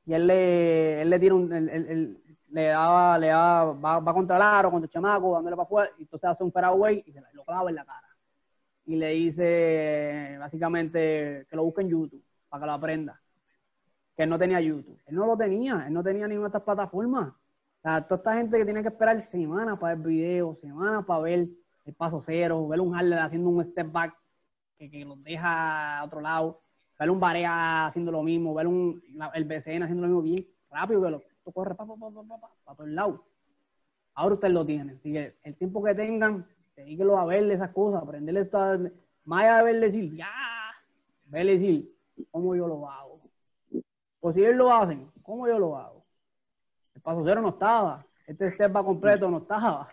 y él le, él le tira un, él- él- le daba, le daba, va, va contra el aro, contra el chamaco, dándole para afuera, y entonces hace un fairway y se lo clava en la cara. Y le dice, básicamente, que lo busque en YouTube, para que lo aprenda que él no tenía YouTube. Él no lo tenía, él no tenía ninguna de estas plataformas. O sea, toda esta gente que tiene que esperar semanas para ver videos, semanas para ver el paso cero, ver un Harley haciendo un step back que, que los deja a otro lado, ver un Barea haciendo lo mismo, ver un, el BCN haciendo lo mismo bien rápido, que lo esto corre para pa, pa, pa, todos lados. Ahora ustedes lo tienen. Así que el tiempo que tengan, dedíquenlo a verle esas cosas, aprenderle esta, más allá de verle decir, ya, verle decir, ¿cómo yo lo hago? Pues si ellos lo hacen, ¿cómo yo lo hago? El paso cero no estaba. Este step completo no estaba.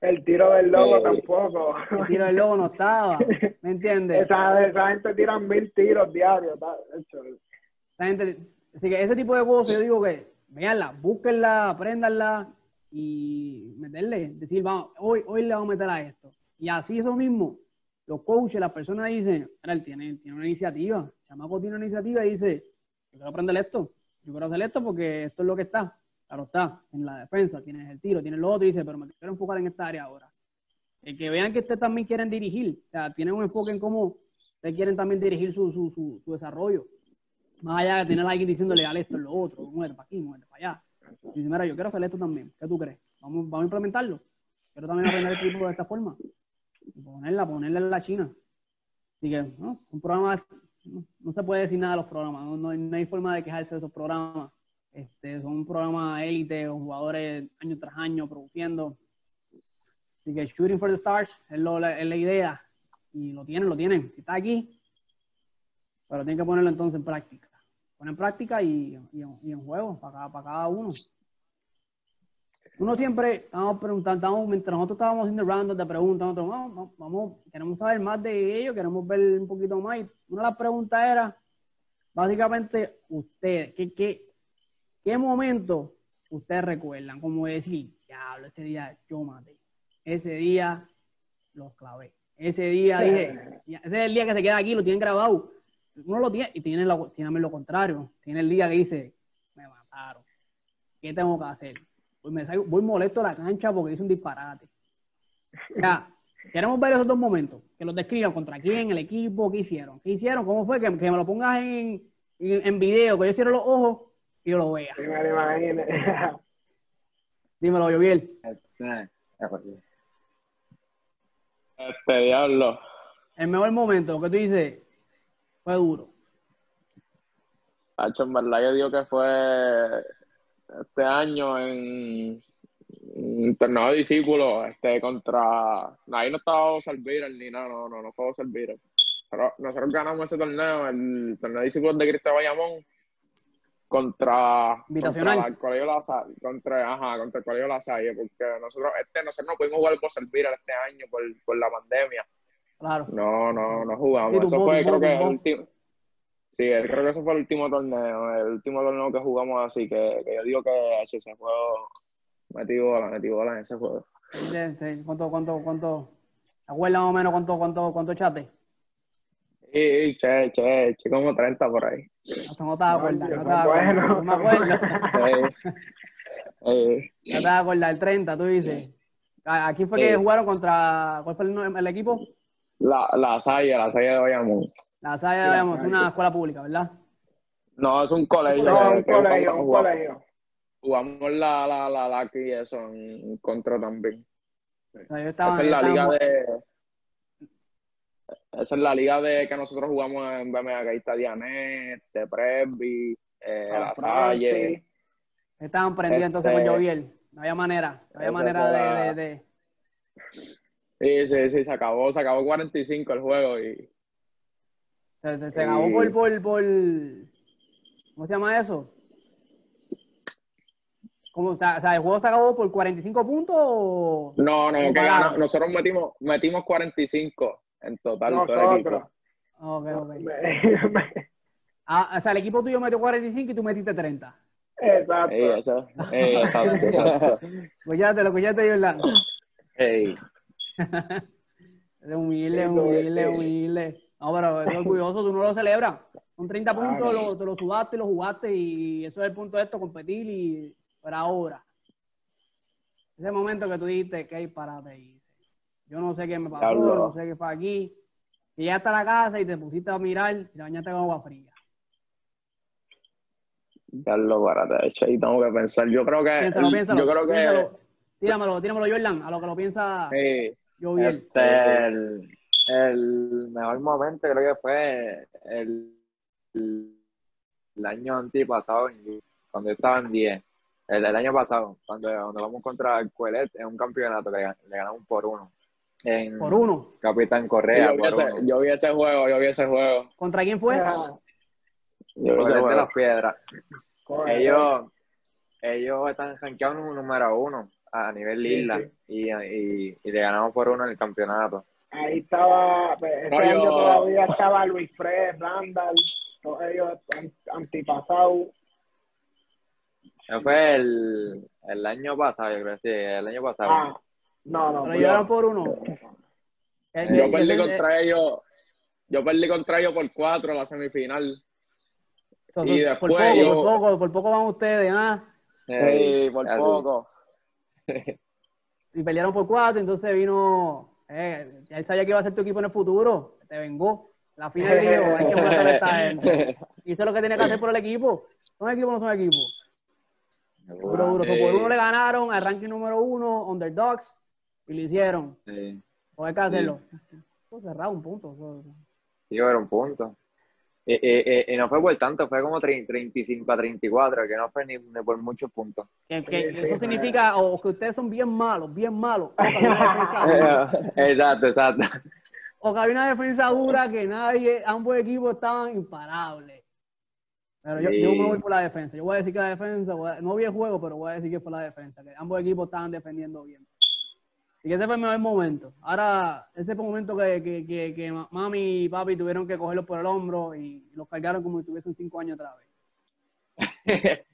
El tiro del logo Eh. tampoco. El tiro del logo no estaba. ¿Me entiendes? Esa, esa gente tiran mil tiros diarios. Esa gente- así que ese tipo de cosas, yo digo que véanla, búsquenla, apréndanla y meterle, decir, vamos, hoy, hoy le vamos a meter a esto. Y así eso mismo, los coaches, las personas dicen, mira, él tiene, tiene una iniciativa, el chamaco tiene una iniciativa y dice, yo quiero aprender esto, yo quiero hacer esto porque esto es lo que está. Claro está, en la defensa, tienes el tiro, tienes lo otro y dice, pero me quiero enfocar en esta área ahora. El que vean que ustedes también quieren dirigir, o sea, tienen un enfoque en cómo ustedes quieren también dirigir su, su, su, desarrollo. Más allá de tener a alguien diciéndole, dale esto, lo otro, muévete para aquí, muévete para allá. Y dice, mira, yo quiero hacer esto también. ¿Qué tú crees? Vamos, vamos a implementarlo. Quiero también aprender el tipo de esta forma. Y ponerla, ponerla en la China. Así que, ¿no? Un programa, no, se puede decir nada de los programas. No, no no hay forma de quejarse de esos programas. Este, son un programa élite, jugadores año tras año produciendo. Así que shooting for the stars es, lo- la, es la idea. Y lo tienen, lo tienen. Está aquí, pero tienen que ponerlo entonces en práctica. Poner en práctica y, y, en- y en juego para cada, para cada uno. Uno siempre, estamos preguntando, mientras nosotros estábamos haciendo rounds de preguntas, nosotros, vamos, vamos, queremos saber más de ellos, queremos ver un poquito más. Y una de las preguntas era, básicamente, ustedes, ¿qué, qué, qué momento ustedes recuerdan? Como decir, diablo, ese día yo maté. Ese día los clavé. Ese día dije, ese es el día que se queda aquí, lo tienen grabado. Uno lo tiene y tiene lo, tiene lo contrario. Tiene el día que dice, me mataron. ¿Qué tengo que hacer? Pues me salgo- voy molesto a la cancha porque hice un disparate. O sea, queremos ver esos dos momentos. Que los describan contra quién, el equipo, qué hicieron. ¿Qué hicieron? ¿Cómo fue? Que, que me lo pongas en, en, en video, que yo cierre los ojos y yo lo vea. Sí, me lo imagino. Dímelo, Joviel. Este, Este diablo. El mejor momento que tú dices fue duro. Hacho, en verdad yo digo que fue este año en, en torneo de discípulos, este contra ahí no estaba Salvira ni nada, no, no, no fue Salvira. Nosotros, nosotros ganamos ese torneo, el torneo de discípulos de Cristo Bayamón, contra, contra el Colegio La Salle, contra, ajá, contra el Colegio La Salle, porque nosotros, este, nosotros no pudimos jugar por Salvira este año por, por la pandemia. Claro. No, no, no jugamos. Eso fue, creo que el último. Sí, creo que ese fue el último torneo, el último torneo que jugamos así, que, que yo digo que ese juego metí bola, metí bola en ese juego. Sí, sí. ¿Cuánto, cuánto, cuánto? ¿Te acuerdas más o menos cuánto, cuánto, cuánto echaste? Y, che, che, che, como 30 por ahí. Hasta no te vas a acordar. Ay, No Dios, te vas a acordar. bueno. No me acuerdo. Eh, eh, No te vas a acordar. El 30, tú dices. ¿A- ¿Aquí fue que Sí. jugaron contra. ¿Cuál fue el, el equipo? la, la Salle, la Salle de Bayamón. La Salle, digamos, una escuela pública, ¿verdad? No, es un colegio. No, un que colegio, un jugamos, colegio. jugamos la, la, la, la y eso en contra también. O sea, yo estaba- Esa es la liga de. Esa es la liga de que nosotros jugamos en BMA, que ahí está Dianet, de Presby, eh, La Salle. Estaban prendidos entonces Este- con Joviel. No había manera. No había manera de, de, de- Sí, sí, sí, se acabó, se acabó 45 el juego y Se, se, se acabó por, por, por. ¿Cómo se llama eso? ¿Cómo, o, sea, ¿el juego se acabó por 45 puntos o.? no, no, ¿Cómo que ganó- nosotros metimos, metimos 45 en total todo el equipo. Nosotros. Ok, ok. Me- me- Ah, o sea, el equipo tuyo metió 45 y tú metiste 30. Exacto. Sí, eso, eh, exacto, exacto. Cuídate, lo cuídate. Hey, Es humilde, humilde, eh. humilde. No, pero es orgulloso, tú no lo celebras. Con 30 Claro. puntos lo, te lo sudaste y lo jugaste y eso es el punto de esto, competir y para ahora. Ese momento que tú dijiste que hay parate y yo no sé qué me pasó, no sé qué fue aquí. Y ya a la casa y te pusiste a mirar y te bañaste con agua fría. Darlo para de hecho, ahí tengo que pensar. Yo creo que, Piénsalo, piénsalo. yo creo que, piénsalo. Tíramelo, tíramelo, Jordan, a lo que lo piensa sí, yo bien. este, el, el mejor momento creo que fue el, el año antipasado, cuando yo estaba en 10. El, el año pasado, cuando, cuando vamos contra el Cuelet en un campeonato que le, le ganamos por uno. En Por uno. Capitán Correa, yo, vi ese, uno. yo vi ese juego, yo vi ese juego. ¿Contra quién fue? Ah, Yo vi ese de juego. las Piedras. ellos, ellos están rankeados en un número uno a nivel Sí, isla y, y, y le ganamos por uno en el campeonato. Ahí estaba, pues, ese No, año yo- todavía estaba Luis Fred, Randall, todos ellos an- antipasados. Fue el, el año pasado, yo creo, sí, el año pasado. Ah, no, no, Pero yo- por uno. Yo perdí contra ellos, yo perdí contra ellos por cuatro la semifinal. Y después por poco, yo- por poco, por poco van ustedes, ¿ah? Eh, Sí, por así. poco. Y pelearon por cuatro, entonces vino, eh, ya él sabía que iba a ser tu equipo en el futuro, te vengó. La final dijo, hay que matar a esta gente. Hizo lo que tenía que hacer por el equipo. ¿Son equipos o no son equipos? Duro, duro. So, por uno le ganaron al ranking número uno, Underdogs, y lo hicieron. Sí, O hay que hacerlo. Cerrado un punto. sí, era un punto. Y, y- y- y no fue por tanto, fue como 30 35 a 34, que no fue ni, ni por muchos puntos. Que, que Sí, sí, eso significa o que ustedes son bien malos, bien malos. Exacto, exacto. o que había una defensa dura que nadie, ambos equipos estaban imparables. Pero yo, Sí. yo me voy por la defensa. Yo voy a decir que la defensa, a- no vi el juego, pero voy a decir que fue la defensa, que ambos equipos estaban defendiendo bien. Y que ese fue el mejor momento. Ahora, ese fue el momento que, que, que, que ma- mami y papi tuvieron que cogerlos por el hombro y los cargaron como si tuviesen cinco años otra vez.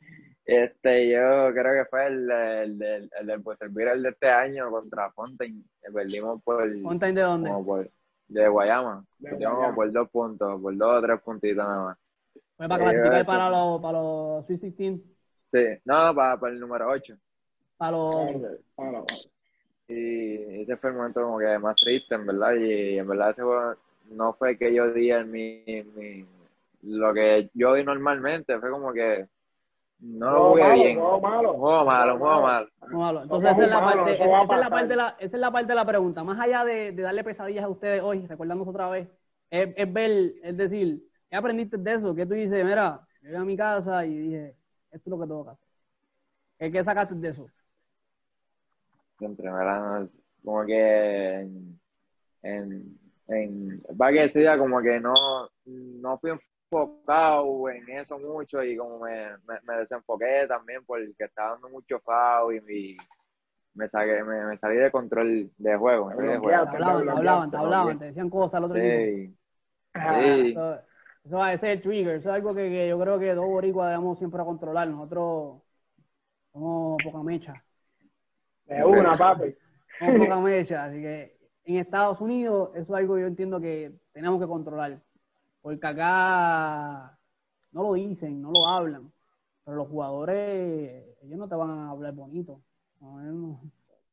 Este, yo creo que fue el, el, el, el, pues, el viral de este año contra Fontaine, perdimos por, ¿Fontaine de dónde? como por de Guayama. De Guayama. como por dos puntos, por dos o tres puntitos nada más. Fue para Eh, clasificar para los, para los Sweet 16, Sí, no, para, para el número 8. para los... Para- Y ese fue el momento como que más triste, en verdad. Y en verdad ese fue- no fue que yo di en mi, mi- lo que yo di normalmente, fue como que no lo jugué malo, bien. juego malo. Juego malo, juego malo. Entonces, esa es, la parte, esa, es la de la, esa es la parte de la pregunta. Más allá de, de darle pesadillas a ustedes hoy, recordándonos otra vez, es, es ver, es decir, ¿qué aprendiste de eso? ¿Qué tú dices? Mira, llegué a mi casa y dije, esto es lo que tengo que hacer. ¿Qué, qué sacaste de eso? Entre verdad, no, como que en, en, en va que ese día como que no, no fui enfocado en eso mucho y como me, me, me desenfoqué también porque estaba dando mucho foul y me, saqué, me, me salí de control de juego. me salí de Te juego. Bloqueaste, hablaban, te hablaban, te hablaban, te decían cosas al otro. Sí, Ah, sí. Eso, eso va a ser el trigger. Eso es algo que, que yo creo que dos boricuas debemos siempre a controlar. Nosotros somos poca mecha. De una, papi. Somos poca mecha. Así que en Estados Unidos eso es algo que yo entiendo que tenemos que controlar. Porque acá no lo dicen, no lo hablan. Pero los jugadores, ellos no te van a hablar bonito. No, ellos no.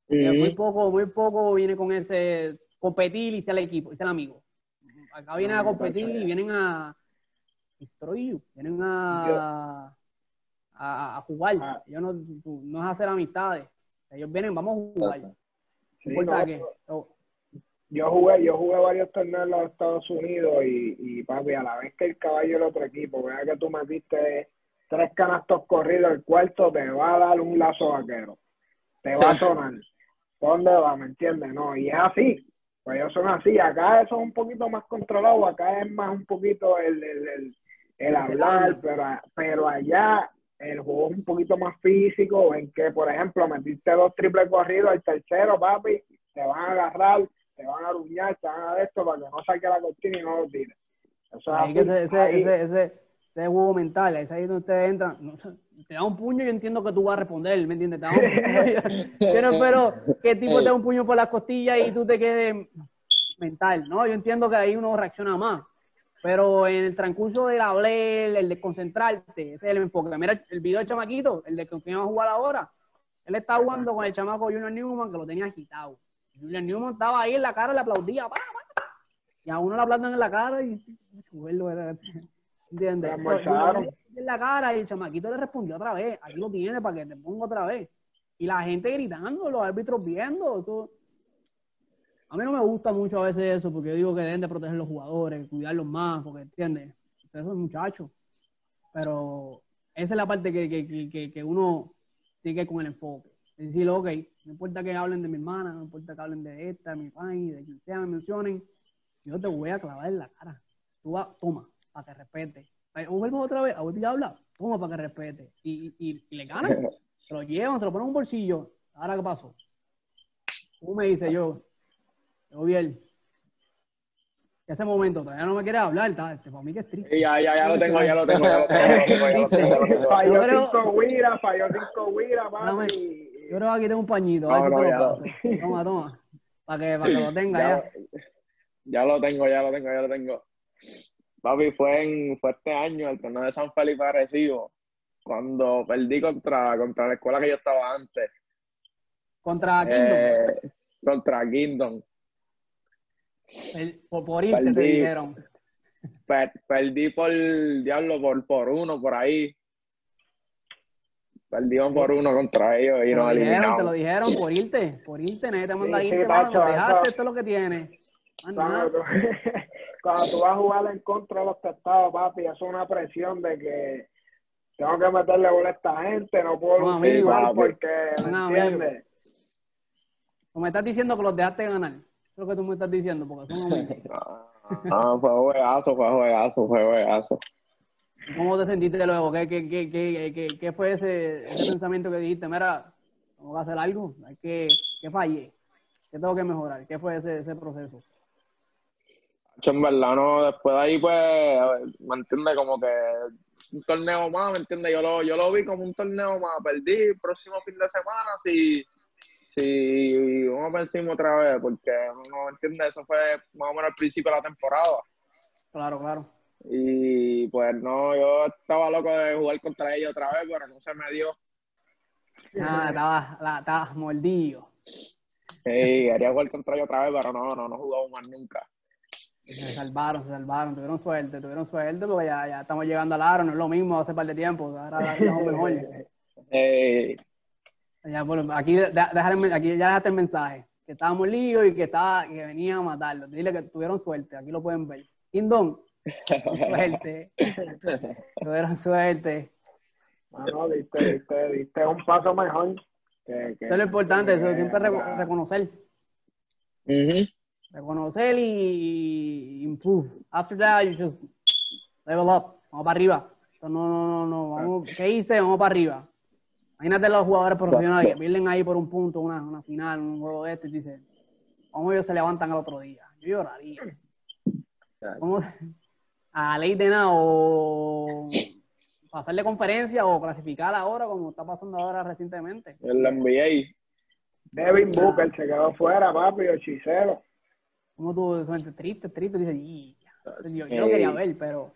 Muy poco, muy poco viene con ese competir y ser el equipo, y ser amigo. Acá vienen a competir y vienen a destruir, vienen a, a, a jugar. Ah. Ellos no, no es hacer amistades. Ellos vienen, vamos a jugar. Sí, importa no, qué. Oh, yo jugué, yo jugué varios torneos en los Estados Unidos y, y papi, a la vez que el caballo del otro equipo, vea que tú metiste tres canastos corridos, el cuarto te va a dar un lazo vaquero. Te va a sonar. ¿Dónde va? ¿Me entiendes? No, y es así. Pues ellos son así. Acá eso es un poquito más controlado, acá es más un poquito el, el, el, el hablar, pero, pero allá el juego es un poquito más físico, en que, por ejemplo, metiste dos triples corridos, el tercero, papi, te van a agarrar, te van a aruñar, te van a dar esto para que no saque la cortina y no lo tires. Ahí así. que ese, ese, Ahí- ese, ese, ese juego mental, es ahí donde ustedes entran. no te da un puño, yo entiendo que tú vas a responder, ¿me entiendes? Te da un no espero que tipo te dé un puño por las costillas y tú te quedes mental, ¿no? Yo entiendo que ahí uno reacciona más. Pero en el transcurso del hablar, el de concentrarte, ese es el enfoque. Mira el video del chamaquito, el de con quién va a jugar ahora. Él está jugando con el chamaco Junior Newman, que lo tenía agitado. Junior Newman estaba ahí en la cara, le aplaudía, pa, pa, pa. y a uno le aplauden en la cara y ¿entiendes? En la cara y el chamaquito le respondió otra vez, aquí lo tiene para que te ponga otra vez. Y la gente gritando, los árbitros viendo, eso. A mí no me gusta mucho a veces eso, porque yo digo que deben de proteger los jugadores, cuidarlos más, porque, ¿entiendes? Ustedes son muchachos. Pero esa es la parte que, que, que- que, uno tiene que ir con el enfoque. Es decir, ok, no importa que hablen de mi hermana, no importa que hablen de esta, de mi país, de quien sea, me mencionen, yo te voy a clavar en la cara. Tú vas, toma, para que respete. ¿O vuelvo otra vez? ¿A vuelvo a hablar? Toma, para que respete. Y, y, y le ganan. Se lo llevan, se lo ponen en un bolsillo. ¿Ahora qué pasó? Tú me dices yo, yo bien. Ese momento todavía no me quiere hablar, está, este, para mí que es triste. Ya, ya, ya lo tengo, ya lo tengo, ya lo tengo, ya lo. Falló Yo creo- cinco guiras, falló cinco guiras, Dame. papi. Yo creo que aquí tengo un pañito. No, no, ya. Toma, toma. Para que, para que lo tenga Ya, ya. ya lo tengo, ya lo tengo, ya lo tengo. Papi, fue, en, fue este año, el torneo de San Felipe Arecibo, cuando perdí contra, contra la escuela que yo estaba antes, Contra Kingdom. eh, contra Kingdom. El- por, por irte te perdí. dijeron. Per- perdí por, diablo, por, por uno, por ahí. Perdimos por uno contra ellos y Te nos lo dijeron, te lo dijeron por irte. Por irte, nadie te manda Sí, irte, sí, mano, Tacho, nos dejaste, esto es lo que tienes. Nada. Cuando tú, cuando tú vas a jugar en contra de los testados, papi, eso es una presión de que tengo que meterle bola a esta gente, no puedo No, amigo, porque, ¿me No, entiendes? O me estás diciendo que los dejaste ganar. Lo que tú me estás diciendo, porque son amigos. Ah, fue juegazo, fue juegazo, fue juegazo. ¿Cómo te sentiste luego? ¿Qué, qué, qué, qué, qué, fue ese, ese pensamiento que dijiste? Mira, tengo que hacer algo. Hay que, que fallé. ¿Qué tengo que mejorar? ¿Qué fue ese, ese proceso? En verdad, no, después de ahí, pues, me entiende como que un torneo más, ¿me entiendes? Yo lo, yo lo vi como un torneo más. Perdí el próximo fin de semana si, si vamos por encima otra vez, porque, no, ¿me entiendes? Eso fue más o menos al principio de la temporada. Claro, claro. Y pues no, yo estaba loco de jugar contra ellos otra vez, pero no se me dio. Nada, estaba, la, estaba mordido. Sí, quería jugar contra ellos otra vez, pero no, no, no jugamos más nunca. Se salvaron, se salvaron, tuvieron suerte, tuvieron suerte porque ya, ya estamos llegando al aro, no es lo mismo hace par de tiempo, ahora estamos mejor. Eh, Ya, bueno, aquí, aquí ya dejaste el mensaje, que estábamos líos y que, estaba, que venían a matarlo. Dile que tuvieron suerte, aquí lo pueden ver. Kingdom, suerte, tuvieron suerte. Mano, diste, diste, diste un paso mejor. Que, que- Eso es lo importante, eso siempre reconocer. Reconocer y improve. After that, you just level up. Vamos para arriba. No, no, no, no. Vamos, ¿Qué hice? Vamos para arriba. Imagínate los jugadores profesionales que pierden ahí por un punto, una, una final, un juego de esto, y dicen, ¿cómo ellos se levantan al otro día? Yo lloraría. ¿Cómo? A ley de nada, o pasarle conferencia o clasificar ahora, como está pasando ahora recientemente. En la NBA. Devin Booker se quedó fuera, papi, hechicero. ¿Cómo tú triste, triste? Dices, "Y, yo, yo lo quería ver, pero.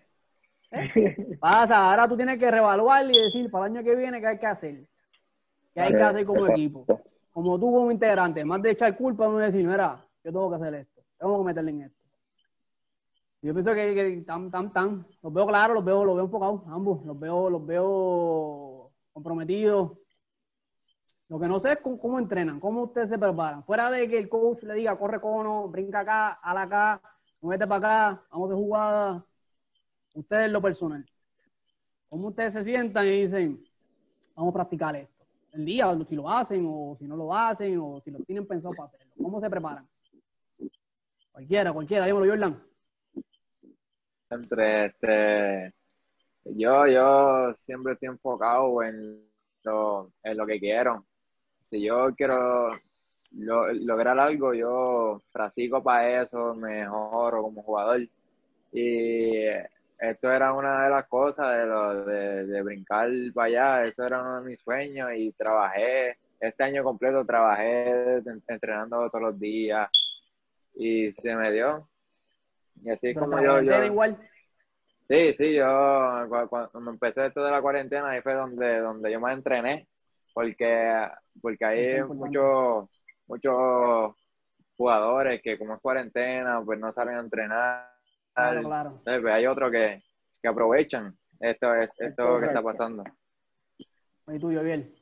pasa. Ahora tú tienes que reevaluar y decir para el año que viene qué hay que hacer. ¿Qué hay que hacer como Exacto. equipo? Como tú como integrante, más de echar culpa, uno decir, mira, yo tengo que hacer esto, tengo que meterle en esto. Yo pienso que, que tan, tan, tan, los veo claros, los veo, los veo enfocados, ambos, los veo, los veo comprometidos. Lo que no sé es cómo, cómo entrenan, cómo ustedes se preparan. Fuera de que el coach le diga, corre cono, brinca acá, ala acá, muévete para acá, vamos de jugada. Ustedes lo personal. ¿Cómo ustedes se sientan y dicen, vamos a practicar esto? El día, si lo hacen o si no lo hacen o si lo tienen pensado para hacerlo. ¿Cómo se preparan? Cualquiera, cualquiera, dímelo, Jordan. Entre este, yo, yo siempre estoy enfocado en lo, en lo que quiero. Si yo quiero lo- lograr algo, yo practico para eso, mejoro como jugador. Y esto era una de las cosas de, lo, de, de brincar para allá, eso era uno de mis sueños y trabajé, este año completo trabajé en- entrenando todos los días y se me dio. Y así Pero como yo, yo, igual. Sí, sí, yo cu- cu- cuando empezó esto de la cuarentena, ahí fue donde, donde yo más entrené, porque, porque hay muchos, muchos jugadores que como es cuarentena, pues no salen a entrenar. Claro, claro. Entonces, pues, hay otros que, que aprovechan esto, esto, esto que está pasando. Y tú, Joviel.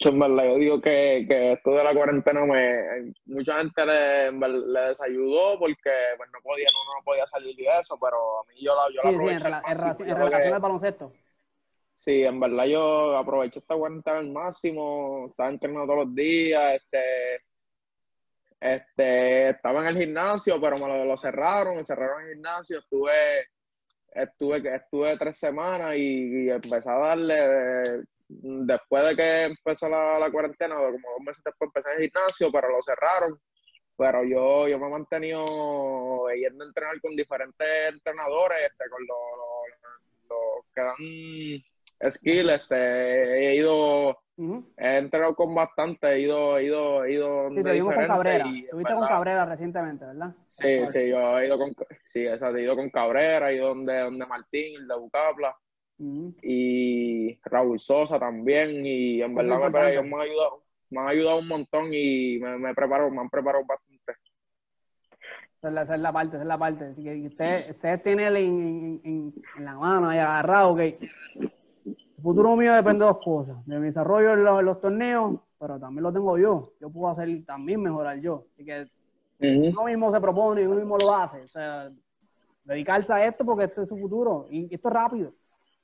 Yo, en verdad, yo digo que, que esto de la cuarentena me mucha gente le, le desayudó porque pues, no podía, uno no podía salir de eso, pero a mí yo la, yo la Sí, sí, en, aproveché en máximo. en relación al baloncesto. Sí, en verdad yo aproveché esta cuarentena al máximo, estaba entrenando todos los días, este, este, estaba en el gimnasio, pero me lo, cerraron, me cerraron el gimnasio, estuve, estuve, estuve tres semanas y, y empecé a darle, eh, después de que empezó la, la cuarentena, como dos meses después empecé en el gimnasio, pero lo cerraron, pero yo, yo me he mantenido yendo a entrenar con diferentes entrenadores, este, con los que dan skill, este, he ido, He entrenado con bastante, he ido, he ido, he ido Sí, te vimos con Cabrera. Estuviste con Cabrera recientemente, ¿verdad? Sí, sí, yo he ido con, sí, he ido con Cabrera, he ido donde, donde Martín, el de Bucapla, Ujú. y Raúl Sosa también, y en verdad me, me han ayudado, me han ayudado un montón y me, me preparo, me han preparado bastante. Esa es la, esa es la parte, esa es la parte. Así que ustedes, ustedes tienen en, en, en, en la mano ahí agarrado, que el futuro mío depende de dos cosas. De mi desarrollo en los, en los torneos, pero también lo tengo yo. Yo puedo hacer también mejorar yo. Así que uno mismo se propone y uno mismo lo hace. O sea, dedicarse a esto porque esto es su futuro. Y esto es rápido.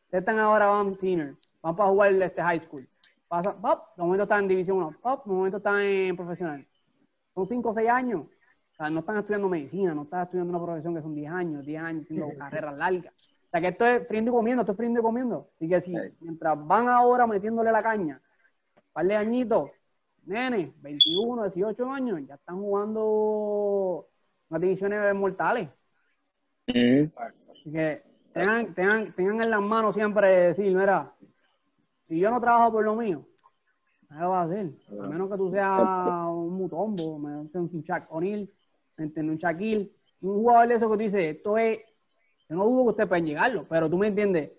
Ustedes están ahora, van senior, van para jugar este high school. Pasa, pop, de momento están en división 1, pop, de momento están en profesional. Son 5 o 6 años. O sea, no están estudiando medicina, no están estudiando una profesión que son 10 años, 10 años haciendo carreras largas. O sea, que esto es friendo y comiendo, esto es friendo y comiendo. Así que si, Sí. mientras van ahora metiéndole la caña, par de añitos, nene, 21, 18 años, ya están jugando unas divisiones mortales. Así que tengan, tengan, tengan en las manos siempre decir, mira, si yo no trabajo por lo mío, ¿qué va a hacer? A menos que tú seas un mutombo, un Chuck O'Neal, un Shaquille, un jugador de eso que tú dices, esto es, yo no dudo que ustedes pueden llegarlo, pero tú me entiendes,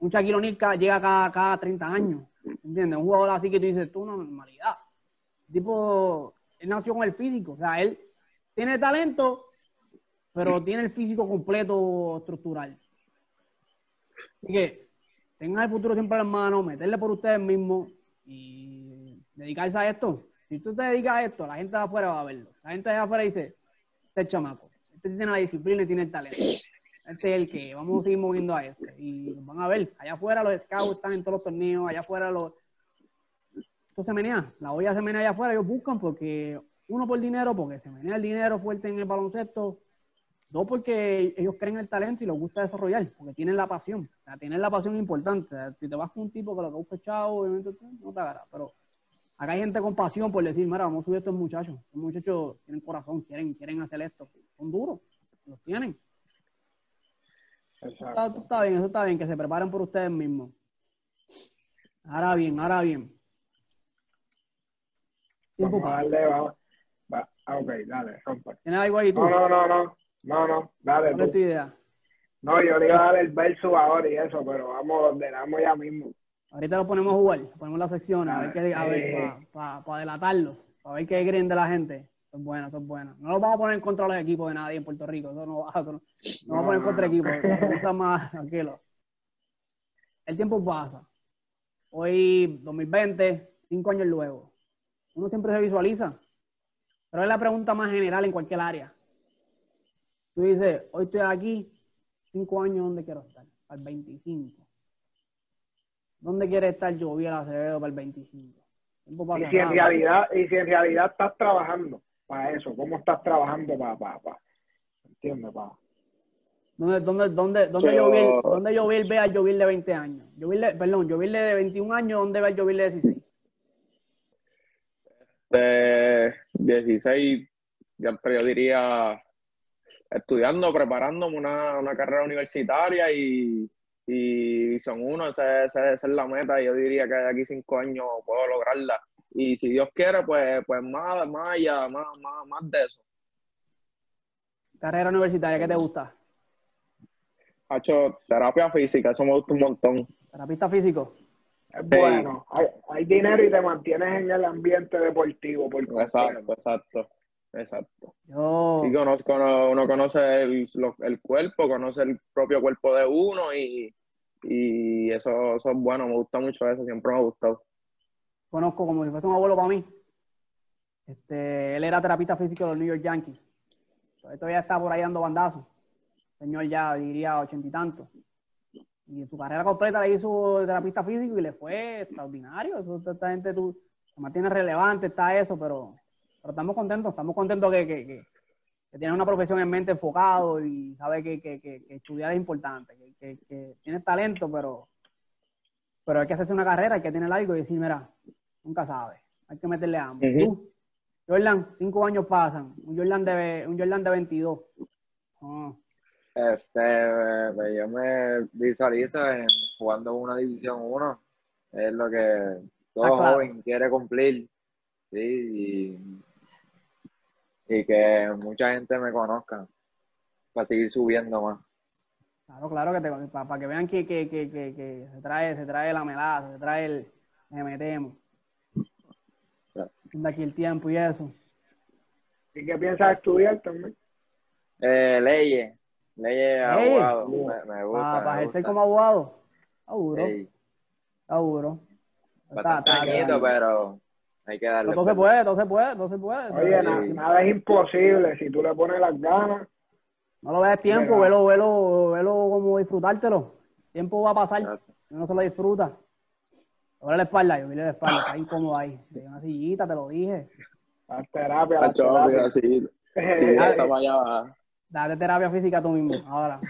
un Shaquille O'Neal llega cada, cada 30 años, ¿entiendes? Un jugador así que tú dices, tú una normalidad. Tipo, él nació con el físico, o sea, él tiene talento, pero tiene el físico completo estructural. Así que tengan el futuro siempre en las manos, meterle por ustedes mismos y dedicarse a esto. Si tú te dedicas a esto, la gente de afuera va a verlo. La gente de afuera dice, este es chamaco, este tiene la disciplina y tiene el talento. Este es el que vamos a seguir moviendo a este. Y van a ver. Allá afuera los scouts están en todos los torneos, allá afuera los... Esto se menea, la olla se menea allá afuera, ellos buscan porque, uno por dinero, porque se menea el dinero fuerte en el baloncesto, Dos, porque ellos creen en el talento y les gusta desarrollar, porque tienen la pasión. O sea, tienen la pasión importante. Si te vas con un tipo que lo que busca chavo, obviamente no te agarra. Pero acá hay gente con pasión por decir, mira, vamos a subir estos muchachos. Estos muchachos tienen corazón, quieren, quieren hacer esto. Son duros, los tienen. Exacto. Está, está bien, eso está bien, que se preparen por ustedes mismos. Ahora bien, ahora bien. Tiempo Vamos a darle, vamos. Va. Ah, ok, dale, rompe. ¿Tienes algo ahí tú? No, no, no, no. No, no, dale ¿Cuál es tu tú. idea? No, yo le iba a dar el verso ahora y eso, pero vamos, ordenamos ya mismo. Ahorita lo ponemos a jugar, ponemos las secciones, a ver qué, a ver, Eh. para delatarlos, para ver qué creen de la gente. Es bueno, eso es bueno. No lo vamos a poner en contra de los equipos de nadie en Puerto Rico, eso no, no, no vamos a poner en contra de equipos, nos gusta más, tranquilo. El tiempo pasa. Hoy, 2020, cinco años luego. Uno siempre se visualiza. Pero es la pregunta más general en cualquier área. Tú dices, hoy estoy aquí, cinco años, ¿dónde quiero estar? Al 25. ¿Dónde quiere estar yo, Joviel Acevedo, para el 25? Tiempo para Y si en realidad, y si en realidad estás trabajando para eso, ¿cómo estás trabajando para, para, para? ¿Entiendes? Para, ¿Dónde, dónde, dónde, dónde, Yo- Joviel, dónde Joviel ve al Joviel de 20 años? Joviel de- perdón, Joviel de 21 años, ¿dónde ve al Joviel de 16? De 16, ya, pero yo diría estudiando, preparándome una, una carrera universitaria y, y son uno, esa, esa- esa es la meta. y Yo diría que de aquí cinco años puedo lograrla. Y si Dios quiere, pues, pues más, más allá, más, más, más de eso. Carrera universitaria, ¿qué te gusta? Ha hecho terapia física, eso me gusta un montón. Terapista físico. es Sí. bueno. Hay, hay dinero y te mantienes en el ambiente deportivo. Por. Exacto, exacto, exacto. Yo, Y conozco, uno, uno conoce el, lo- el cuerpo, conoce el propio cuerpo de uno y, y eso, eso es bueno, me gusta mucho eso, siempre me ha gustado. Conozco como si fuese un abuelo para mí. Este, él era terapista físico de los New York Yankees. Todavía todavía está por ahí dando bandazos. Señor ya diría ochenta y tantos. Y su carrera completa la hizo terapista físico y le fue extraordinario. Eso, esta gente tú, se mantiene relevante, está eso, pero, pero estamos contentos, estamos contentos que, que, que, que tienes una profesión en mente enfocado y sabes que, que, estudiar es importante, que tienes talento, pero, pero hay que hacerse una carrera, hay que tener algo y decir, mira, nunca sabes, hay que meterle hambre. Tú, Jordan, cinco años pasan, un Jordan de, un Jordan de 22. Ah, Este, pues yo me visualizo en jugando una División 1. Es lo que todo Ah, claro. joven quiere cumplir. Sí, y, y que mucha gente me conozca para seguir subiendo más. Claro, claro, que para, que vean que, que, que, que, que se trae, se trae la melaza, se trae el me metemos. De aquí el tiempo y eso. ¿Y qué piensas estudiar también? Eh, leyes, leyes, abogado, me, me gusta. Para, me ejercer como abogado. Está duro, Sí, está duro. Bastante pero hay que darle. Todo se puede, todo se puede, todo se puede. Oye, na- nada es imposible si tú le pones las ganas. No lo veas tiempo, velo, velo, velo como disfrutártelo. El tiempo va a pasar, uno se lo disfruta. Ahora la espalda, yo vi la espalda, está incómodo ahí. De una sillita, te lo dije. La terapia, la Hacho, terapia. mira, sí, sí, Mira, está para allá. Date terapia física tú mismo, ahora.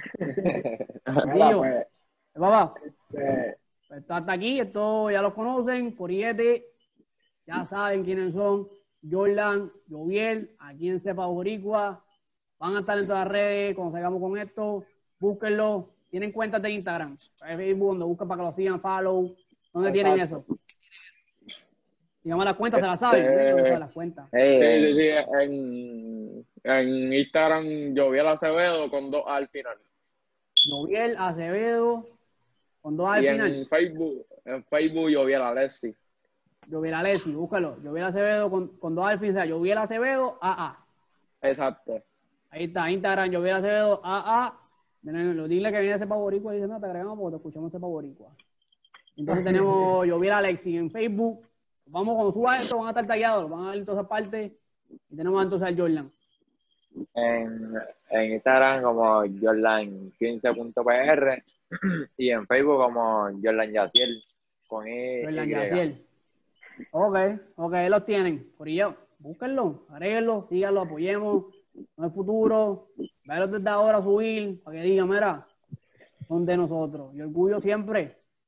mira, pues, Papá, eh, pues esto hasta aquí, esto ya los conocen, Coriete, ya saben quiénes son, Jordan, Joviel, aquí en Cepa Boricua, van a estar en todas las redes, cuando salgamos con esto, búsquenlo, tienen cuentas de Instagram, Facebook, donde buscan para que lo sigan, follow, ¿dónde tienen eso? Dígame las cuentas, se las saben, Este- saben las cuentas. Ey, Sí, ey, sí, sí, en, en Instagram yo vi al Acevedo con dos A al final. Joviel, Acevedo, con dos A al y final. en Facebook, en Facebook yo vi a Alexi. Joviel Alessi, búscalo. Joviel Acevedo con, con dos al fin, o sea, Joviel Acevedo, AA. Exacto. Ahí está, Instagram, Joviel Acevedo, AA. Dile que viene ese Boricua y dice, no, te agregamos porque te escuchamos ese Boricua. Entonces tenemos Joviel Alexi en Facebook. Vamos, cuando suba esto, van a estar tallados, van a ver todas esas partes. Y tenemos entonces al Jordan. en, en Instagram como Jordan15.pr y en Facebook como Jordan Yaciel con I, Jordan Y. Yaciel. Ok, ok, ahí los tienen. Por ello, búsquenlo, agréguenlo, síganlo, apoyemos. No es futuro. Véanlo desde ahora subir para que digan, mira, son de nosotros. Y orgullo siempre